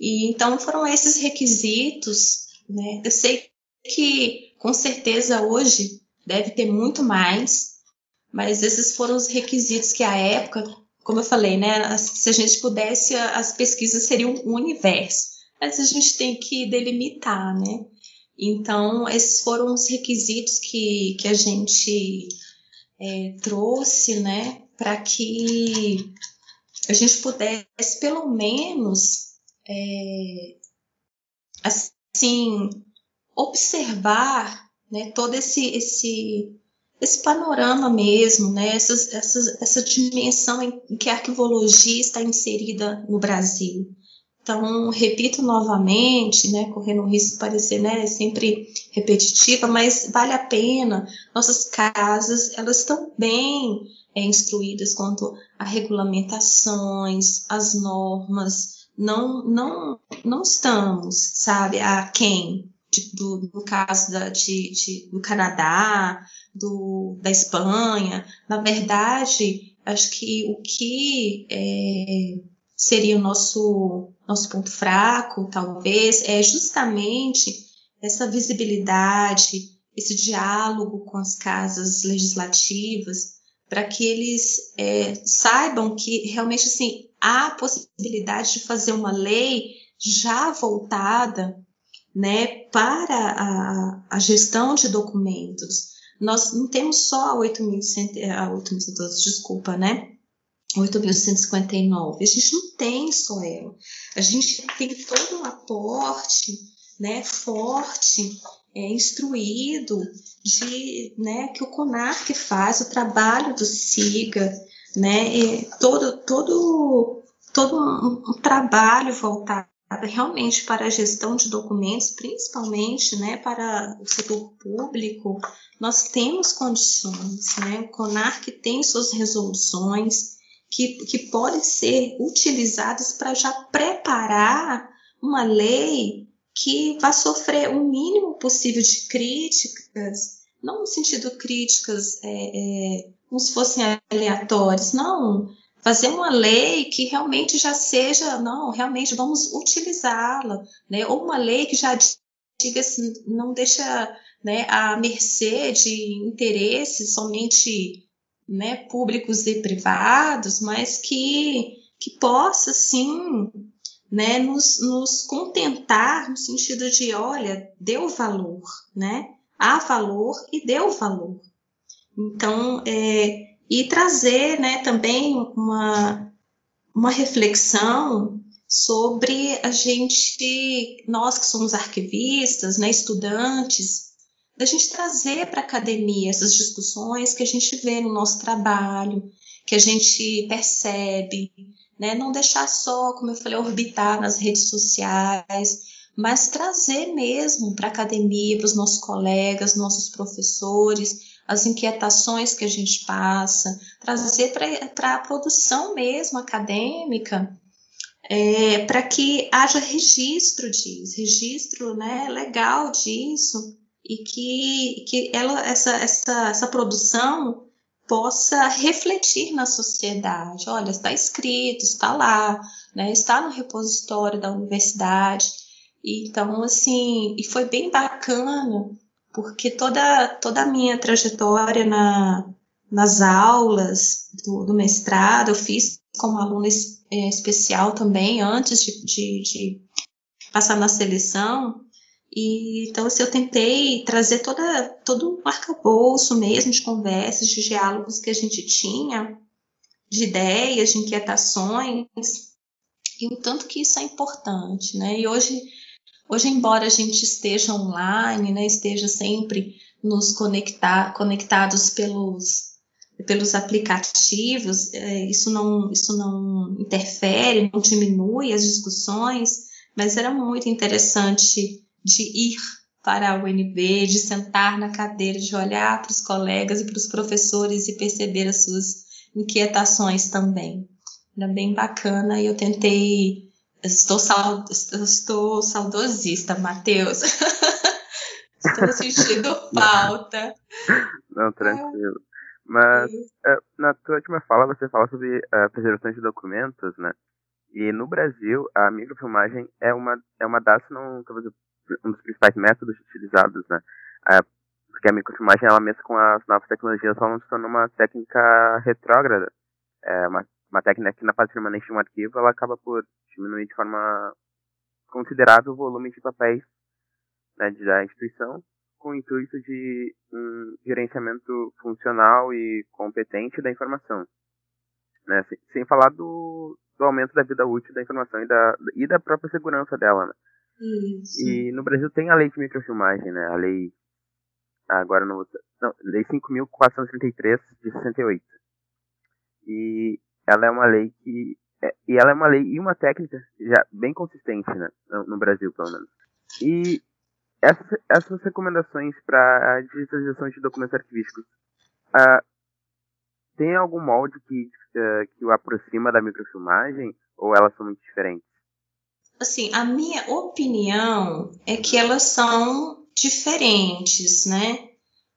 E então foram esses requisitos, né? Eu sei que com certeza hoje deve ter muito mais, mas esses foram os requisitos que a época, como eu falei, né, se a gente pudesse, as pesquisas seriam um universo, mas a gente tem que delimitar, né? Então, esses foram os requisitos que, que a gente é, trouxe, né, para que a gente pudesse pelo menos é, assim observar, né, todo esse esse esse panorama mesmo, né, essa, essa, essa dimensão em que a arquivologia está inserida no Brasil. Então, repito novamente, né, correndo o risco de parecer né, sempre repetitiva, mas vale a pena. Nossas casas, elas estão bem é, instruídas quanto a regulamentações, as normas. Não, não, não estamos, sabe, a quem? Do, no caso da, de, de, do Canadá, do, da Espanha. Na verdade, acho que o que é, seria o nosso, nosso ponto fraco, talvez, é justamente essa visibilidade, esse diálogo com as casas legislativas, para que eles é, saibam que realmente assim, há possibilidade de fazer uma lei já voltada né, para a, a gestão de documentos. Nós não temos só a 8.112, desculpa, né? 8.159. A gente não tem só ela. A gente tem todo um aporte né, forte, é, instruído de né, que o CONAR faz, o trabalho do SIGA, né, todo, todo, todo um, um trabalho voltado realmente para a gestão de documentos, principalmente né, para o setor público, nós temos condições, né? O CONAR tem suas resoluções, que, que podem ser utilizadas para já preparar uma lei que vai sofrer o mínimo possível de críticas, não no sentido críticas é, é, como se fossem aleatórias, não. Fazer uma lei que realmente já seja, não, realmente vamos utilizá-la, né? Ou uma lei que já diga assim, não deixa né, à mercê de interesses somente né, públicos e privados, mas que, que possa, sim, né, nos, nos contentar no sentido de, olha, deu valor, né? Há valor e deu valor. Então, é, e trazer né, também uma, uma reflexão sobre a gente, nós que somos arquivistas, né, estudantes, da gente trazer para a academia essas discussões que a gente vê no nosso trabalho, que a gente percebe, né? Não deixar só, como eu falei, orbitar nas redes sociais, mas trazer mesmo para a academia, para os nossos colegas, nossos professores, as inquietações que a gente passa, trazer para a produção mesmo acadêmica, é, para que haja registro disso, registro né, legal disso, e que, que ela, essa, essa, essa produção possa refletir na sociedade. Olha, está escrito, está lá, né, está no repositório da universidade. Então, assim, e foi bem bacana, porque toda, toda a minha trajetória na, nas aulas do, do mestrado, eu fiz como aluna é, especial também, antes de, de, de passar na seleção, e, então, assim, eu tentei trazer toda, todo um arcabouço mesmo de conversas, de diálogos que a gente tinha, de ideias, de inquietações, e o tanto que isso é importante, né? E hoje, hoje embora a gente esteja online, né, esteja sempre nos conectar, conectados pelos, pelos aplicativos, é, isso, não, isso não interfere, não diminui as discussões, mas era muito interessante de ir para a UNB, de sentar na cadeira, de olhar para os colegas e para os professores e perceber as suas inquietações também. Era bem bacana e eu tentei. Estou, sal, estou saudosista, Matheus. estou sentindo falta. Não, tranquilo. Mas é. na tua última fala você fala sobre a uh, preservação de documentos, né? E no Brasil a microfilmagem é uma é uma das, não talvez um dos principais métodos utilizados, né? É, porque a microfilmagem, ela mesmo com as novas tecnologias, ela não se torna uma técnica retrógrada. É uma, uma técnica que na fase permanente de um arquivo, ela acaba por diminuir de forma considerável o volume de papéis né, da instituição, com o intuito de um gerenciamento funcional e competente da informação. Né? Sem, sem falar do, do aumento da vida útil da informação e da, e da própria segurança dela. Né? Isso. E no Brasil tem a lei de microfilmagem, né? A lei. Agora não vou. Não, lei 5.433 de 68. E ela é uma lei que. É, e ela é uma lei e uma técnica já bem consistente, né? No, no Brasil, pelo menos. E essas, essas recomendações para a digitalização de documentos arquivísticos. Uh, tem algum molde que, uh, que o aproxima da microfilmagem ou elas são muito diferentes? Assim, a minha opinião é que elas são diferentes, né?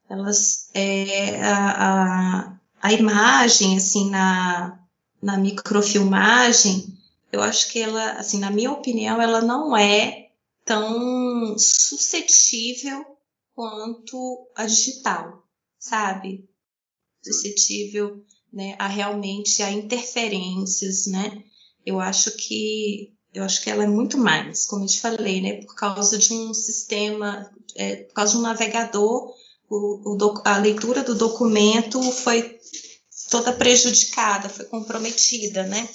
Elas, é, a, a, a imagem, assim, na, na microfilmagem, eu acho que ela, assim, na minha opinião, ela não é tão suscetível quanto a digital, sabe? Suscetível, né, a realmente a interferências, né? Eu acho que eu acho que ela é muito mais, como eu te falei, né? Por causa de um sistema, é, por causa de um navegador, o, o a leitura do documento foi toda prejudicada, foi comprometida, né?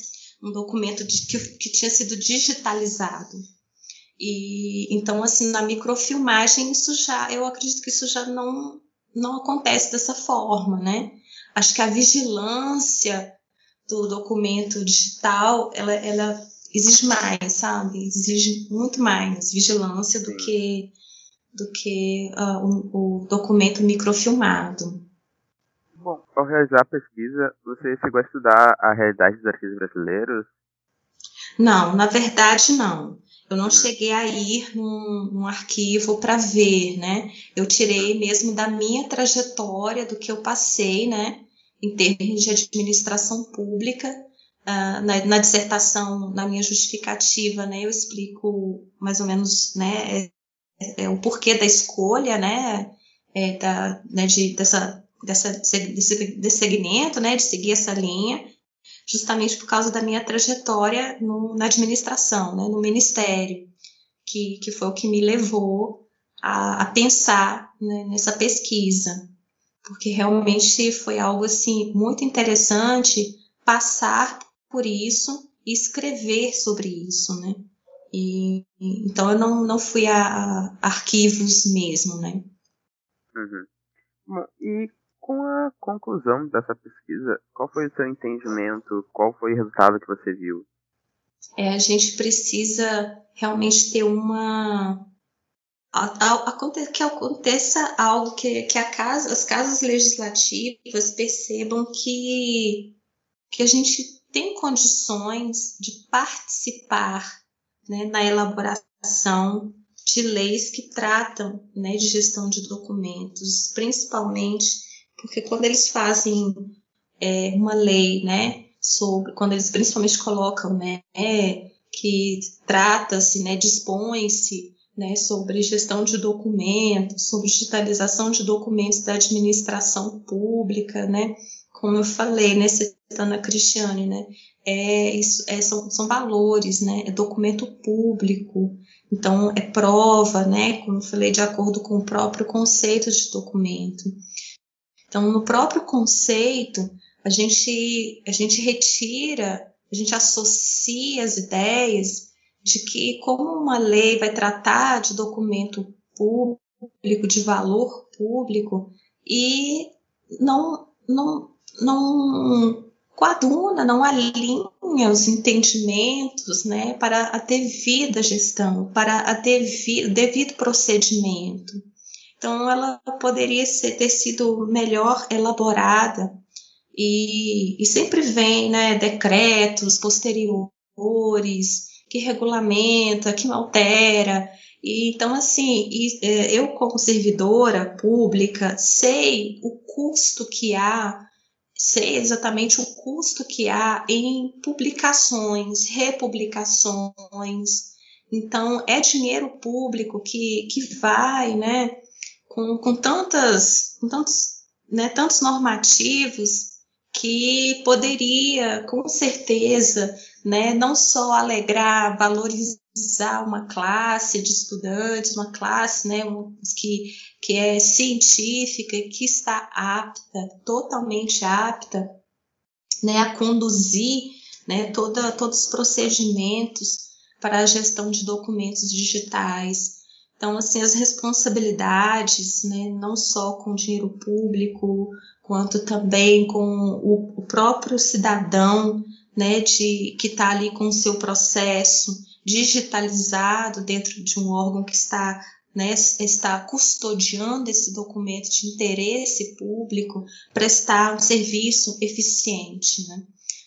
Um documento de, que, que tinha sido digitalizado. E então, assim, na microfilmagem, isso já, eu acredito que isso já não, não acontece dessa forma, né? Acho que a vigilância do documento digital, ela, ela exige mais, sabe? Exige muito mais vigilância do que do que uh, o, o, documento microfilmado. Bom, ao realizar a pesquisa, você chegou a estudar a realidade dos arquivos brasileiros? Não, na verdade não. Eu não uhum. cheguei a ir num, num arquivo para ver, né? Eu tirei mesmo da minha trajetória, do que eu passei, né? Em termos de administração pública, Uh, na, na, dissertação, na minha justificativa, né, eu explico mais ou menos, né, é, o porquê da escolha, né, é, da, né, de, dessa, dessa, desse, desse segmento, né, de seguir essa linha, justamente por causa da minha trajetória no, na administração, né, no ministério, que, que foi o que me levou a, a pensar né, nessa pesquisa, porque realmente foi algo assim muito interessante passar por isso e escrever sobre isso, né? E, então eu não, não fui a, a arquivos mesmo, né? Uhum. Bom, e com a conclusão dessa pesquisa, qual foi o seu entendimento? Qual foi o resultado que você viu? É, a gente precisa realmente ter uma. A, a, que aconteça algo que, que casa, as casas legislativas percebam que, que a gente tem condições de participar né, na elaboração de leis que tratam né, de gestão de documentos, principalmente porque quando eles fazem é, uma lei, né, sobre, quando eles principalmente colocam, né, é, que trata-se, né, dispõe-se, né, sobre gestão de documentos, sobre digitalização de documentos da administração pública, né, como eu falei, né, a Cristiane, né, é, isso, é, são, são valores, né, é documento público, então é prova, né, como eu falei, de acordo com o próprio conceito de documento. Então, no próprio conceito, a gente, a gente retira, a gente associa as ideias de que como uma lei vai tratar de documento público, de valor público, e não, não não coaduna, não alinha os entendimentos né, para a devida gestão, para a devido, devido procedimento. Então, ela poderia ser, ter sido melhor elaborada e, e sempre vem né, decretos posteriores que regulamenta, que altera. E, então, assim, e, é, eu como servidora pública sei o custo que há sei exatamente o custo que há em publicações, republicações. Então, é dinheiro público que, que vai, né, com, com, tantas, com tantos, né, tantos normativos que poderia, com certeza, né, não só alegrar, valorizar uma classe de estudantes, uma classe né, que que é científica, que está apta, totalmente apta, né, a conduzir né, toda, todos os procedimentos para a gestão de documentos digitais. Então, assim, as responsabilidades, né, não só com dinheiro público, quanto também com o, o próprio cidadão, né, de, que está ali com o seu processo digitalizado dentro de um órgão que está né, está custodiando esse documento de interesse público, prestar um serviço eficiente, né,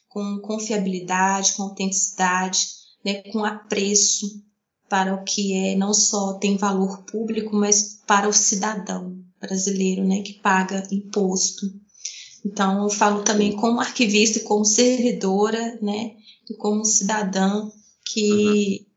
com confiabilidade, com autenticidade, né, com apreço para o que é não só tem valor público, mas para o cidadão brasileiro, né, que paga imposto. Então, eu falo também como arquivista e como servidora, né, e como cidadã que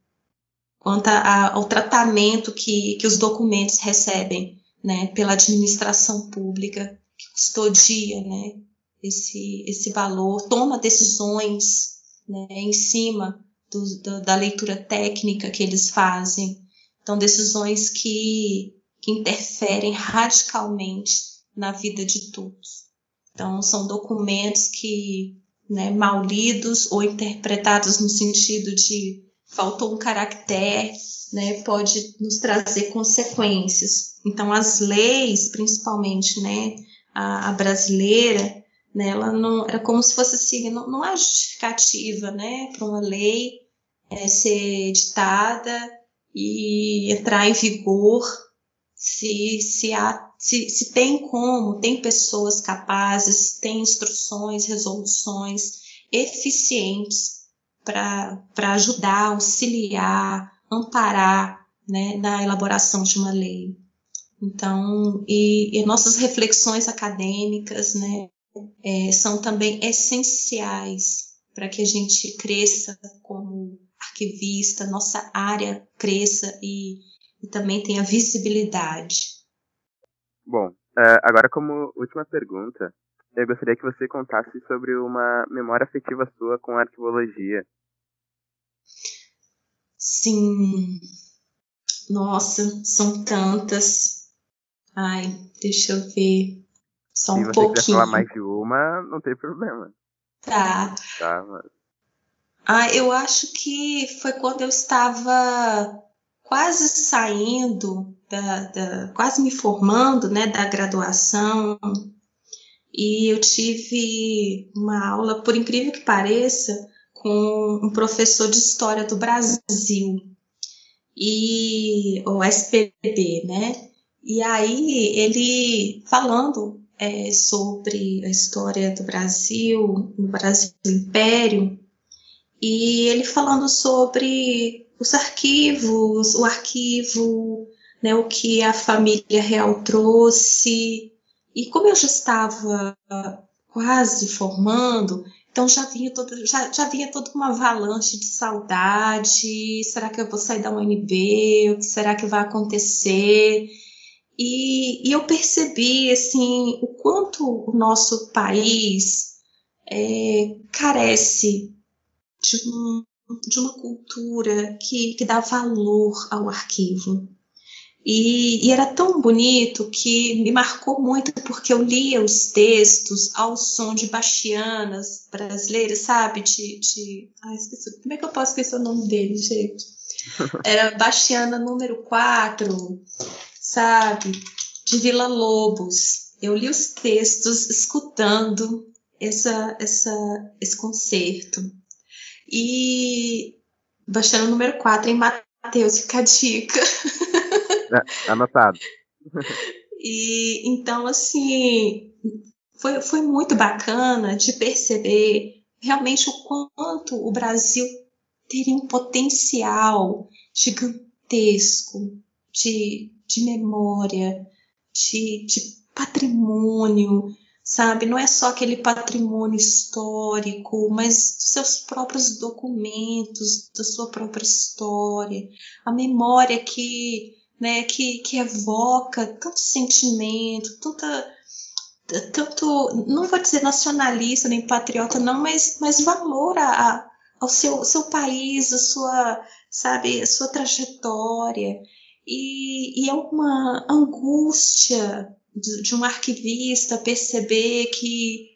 quanto a, ao tratamento que, que os documentos recebem né, pela administração pública, que custodia né, esse, esse valor, toma decisões né, em cima do, do, da leitura técnica que eles fazem. Então, decisões que, que interferem radicalmente na vida de todos. Então, são documentos que, né, mal lidos ou interpretados no sentido de faltou um caractere, né, pode nos trazer consequências. Então, as leis, principalmente, né, a, a brasileira, né, ela não era como se fosse assim, não, não há justificativa, né, para uma lei é, ser editada e entrar em vigor se, se, há, se, se tem como, tem pessoas capazes, tem instruções, resoluções eficientes para ajudar, auxiliar, amparar né, na elaboração de uma lei. Então, e, e nossas reflexões acadêmicas né, é, são também essenciais para que a gente cresça como arquivista, nossa área cresça e, e também tenha visibilidade. Bom, uh, agora como última pergunta, eu gostaria que você contasse sobre uma memória afetiva sua com a arquivologia. Sim. Nossa, são tantas. Ai, deixa eu ver. Só um pouquinho. Se você quiser falar mais de uma, não tem problema. Tá. Tá, mas... Ah, eu acho que foi quando eu estava quase saindo, da, da, quase me formando, né, da graduação, e eu tive uma aula, por incrível que pareça, com um professor de História do Brasil, e o SPB, né? E aí ele falando é, sobre a história do Brasil, no Brasil Império, e ele falando sobre os arquivos, o arquivo, né, o que a família real trouxe. E como eu já estava quase formando, então já vinha, todo, já, já vinha toda uma avalanche de saudade. Será que eu vou sair da UNB? O que será que vai acontecer? E, e eu percebi assim o quanto o nosso país é, carece de, um, de, uma cultura que, que dá valor ao arquivo. E, e, era tão bonito que me marcou muito porque eu lia os textos ao som de bastianas brasileiras, sabe? De, de... Ai, esqueci. Como é que eu posso esquecer o nome dele, gente? Era Bastiana número 4, sabe? De Vila Lobos. Eu li os textos escutando essa, essa, esse concerto. E o número 4 em Mateus, fica a dica. É, anotado. e então, assim, foi, foi muito bacana de perceber realmente o quanto o Brasil teria um potencial gigantesco de, de memória, de, de patrimônio, sabe? Não é só aquele patrimônio histórico, mas seus próprios documentos, da sua própria história, a memória que, né, que, que evoca tanto sentimento, tanta tanto, não vou dizer nacionalista nem patriota, não, mas, mas valor a, ao seu, seu país, a sua, sabe, a sua trajetória. E, e é uma angústia de, de um arquivista perceber que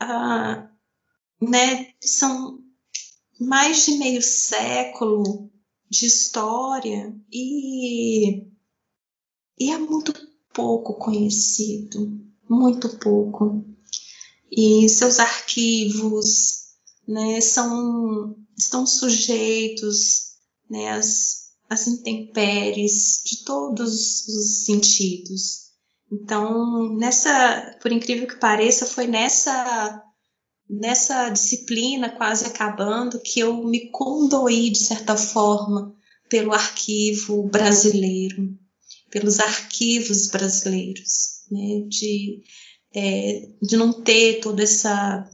ah, né, são mais de meio século de história e, e é muito pouco conhecido, muito pouco. E seus arquivos né, são, estão sujeitos né, às, às intempéries de todos os sentidos. Então, nessa, por incrível que pareça, foi nessa nessa disciplina quase acabando que eu me condoí de certa forma pelo arquivo brasileiro, pelos arquivos brasileiros, né, de, é, de não ter todo essa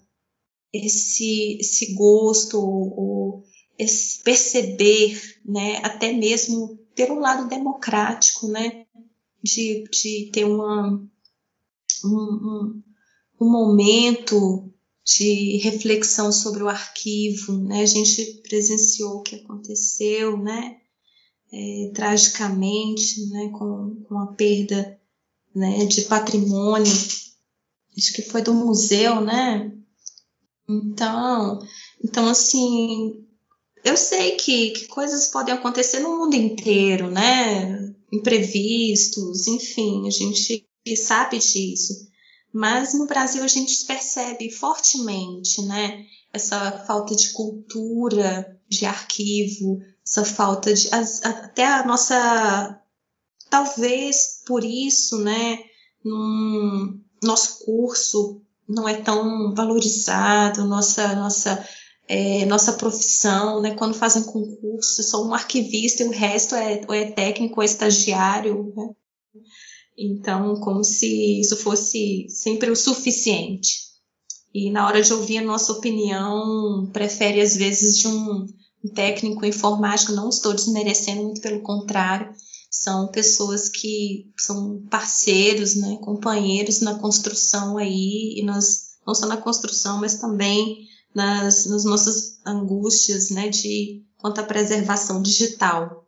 esse, esse gosto ou esse perceber, né, até mesmo pelo lado democrático, né, de, de ter uma, um, um, um momento de reflexão sobre o arquivo, né? A gente presenciou o que aconteceu, né? É, tragicamente, né? Com, com a perda, né? De patrimônio, acho que foi do museu, né? Então, então assim, eu sei que, que coisas podem acontecer no mundo inteiro, né? imprevistos, enfim, a gente sabe disso. Mas no Brasil a gente percebe fortemente, né, essa falta de cultura de arquivo, essa falta de até a nossa talvez por isso, né, num, nosso curso não é tão valorizado, nossa nossa é, nossa profissão, né? Quando fazem concurso, só um arquivista e o resto é, ou é técnico ou é estagiário, né? Então, como se isso fosse sempre o suficiente. E na hora de ouvir a nossa opinião, prefere às vezes de um, técnico informático, não estou desmerecendo, muito pelo contrário, são pessoas que são parceiros, né, companheiros na construção aí, e nós, não só na construção, mas também nas, nas nossas angústias, né, de quanto à preservação digital.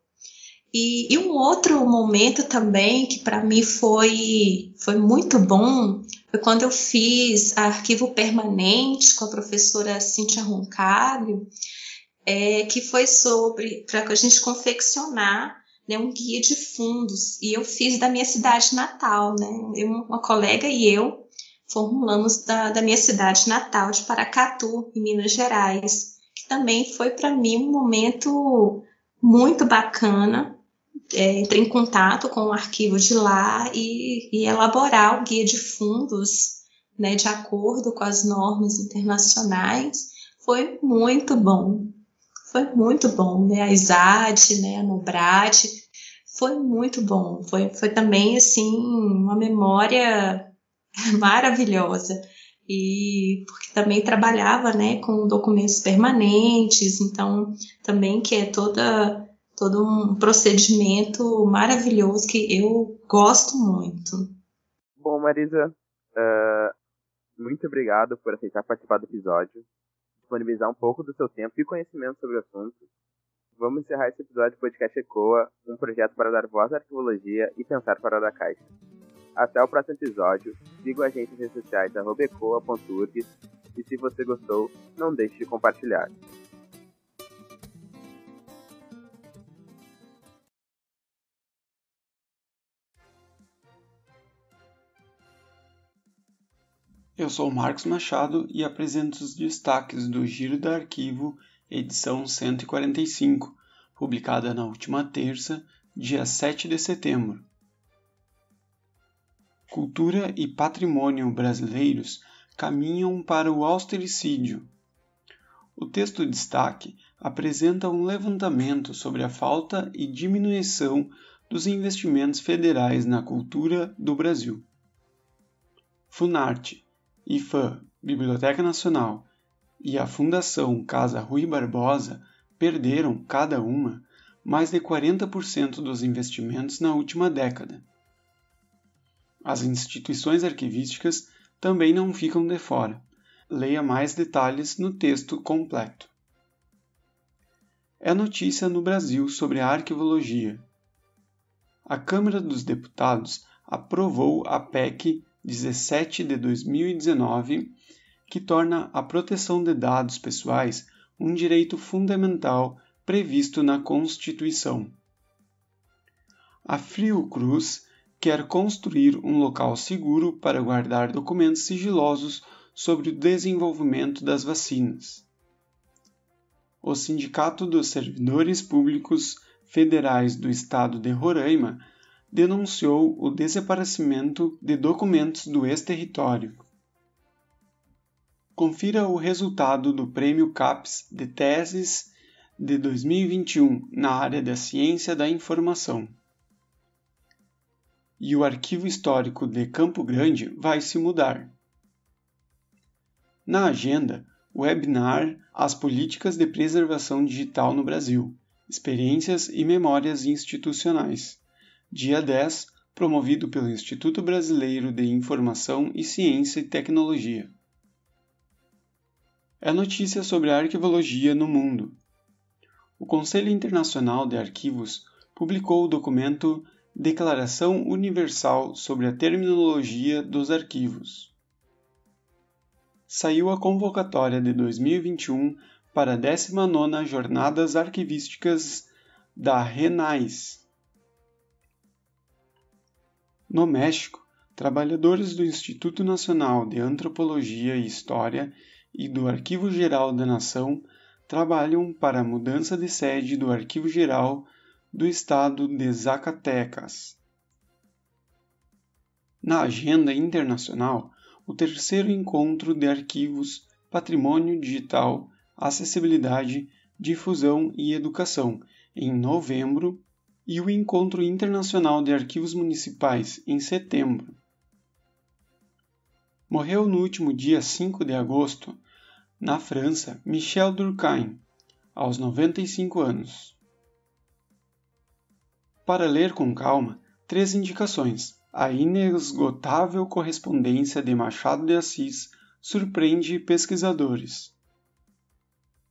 E, e um outro momento também que para mim foi, foi muito bom foi quando eu fiz arquivo permanente com a professora Cíntia Roncalho, é, que foi sobre para a gente confeccionar né, um guia de fundos. E eu fiz da minha cidade natal, né? Eu, uma colega e eu formulamos da, da minha cidade natal, de Paracatu, em Minas Gerais, que também foi para mim um momento muito bacana. É, entrei em contato com o arquivo de lá e, e elaborar o guia de fundos né, de acordo com as normas internacionais. Foi muito bom, foi muito bom, né? A ISAD, né? A NOBRAD, foi muito bom. Foi, foi também, assim, uma memória maravilhosa. E porque também trabalhava, né, com documentos permanentes, então também que é toda todo um procedimento maravilhoso que eu gosto muito. Bom, Marisa, uh, muito obrigado por aceitar participar do episódio disponibilizar um pouco do seu tempo e conhecimento sobre o assunto. Vamos encerrar esse episódio do podcast Ecoa, um projeto para dar voz à arqueologia e pensar fora da caixa. Até o próximo episódio. Sigam a gente nas redes sociais ecoa.urg e se você gostou, não deixe de compartilhar. Eu sou Marcos Machado e apresento os destaques do Giro da Arquivo, edição 145, publicada na última terça, dia 7 de setembro. Cultura e patrimônio brasileiros caminham para o austericídio. O texto destaque apresenta um levantamento sobre a falta e diminuição dos investimentos federais na cultura do Brasil. Funarte IFAM, Biblioteca Nacional, e a Fundação Casa Rui Barbosa perderam, cada uma, mais de 40% dos investimentos na última década. As instituições arquivísticas também não ficam de fora. Leia mais detalhes no texto completo. É notícia no Brasil sobre a arquivologia. A Câmara dos Deputados aprovou a PEC 17 de 2019, que torna a proteção de dados pessoais um direito fundamental previsto na Constituição. A Fiocruz quer construir um local seguro para guardar documentos sigilosos sobre o desenvolvimento das vacinas. O Sindicato dos Servidores Públicos Federais do Estado de Roraima denunciou o desaparecimento de documentos do ex-território. Confira o resultado do Prêmio CAPES de Teses de 2021 na área da Ciência da Informação. E o Arquivo Histórico de Campo Grande vai se mudar. Na agenda, webinar As Políticas de Preservação Digital no Brasil Experiências e Memórias Institucionais dia 10, promovido pelo Instituto Brasileiro de Informação e Ciência e Tecnologia. É notícia sobre a arquivologia no mundo. O Conselho Internacional de Arquivos publicou o documento Declaração Universal sobre a Terminologia dos Arquivos. Saiu a convocatória de 2021 para a 19ª Jornadas Arquivísticas da RENAIS, no México, trabalhadores do Instituto Nacional de Antropologia e História e do Arquivo Geral da Nação trabalham para a mudança de sede do Arquivo Geral do Estado de Zacatecas. Na agenda internacional, o terceiro encontro de arquivos, patrimônio digital, acessibilidade, difusão e educação, em novembro, e o Encontro Internacional de Arquivos Municipais, em setembro. Morreu no último dia 5 de agosto, na França, Michel Durkheim, aos 95 anos. Para ler com calma, três indicações. A inesgotável correspondência de Machado de Assis surpreende pesquisadores.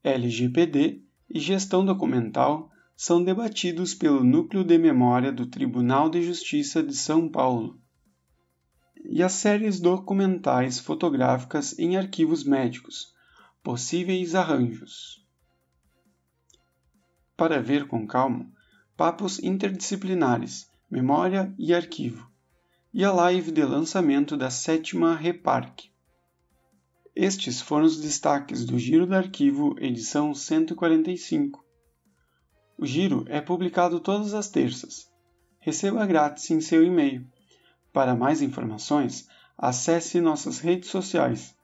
LGPD e gestão documental são debatidos pelo Núcleo de Memória do Tribunal de Justiça de São Paulo. E as séries documentais fotográficas em arquivos médicos, possíveis arranjos. Para ver com calma, papos interdisciplinares, memória e arquivo, e a live de lançamento da sétima Reparque. Estes foram os destaques do Giro do Arquivo, edição 145 o Giro é publicado todas as terças. Receba grátis em seu e-mail. Para mais informações, acesse nossas redes sociais.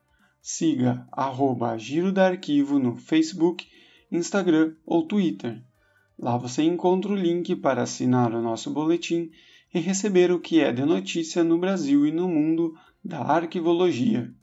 Siga arroba Giro da Arquivo no Facebook, Instagram ou Twitter. Lá você encontra o link para assinar o nosso boletim e receber o que é de notícia no Brasil e no mundo da arquivologia.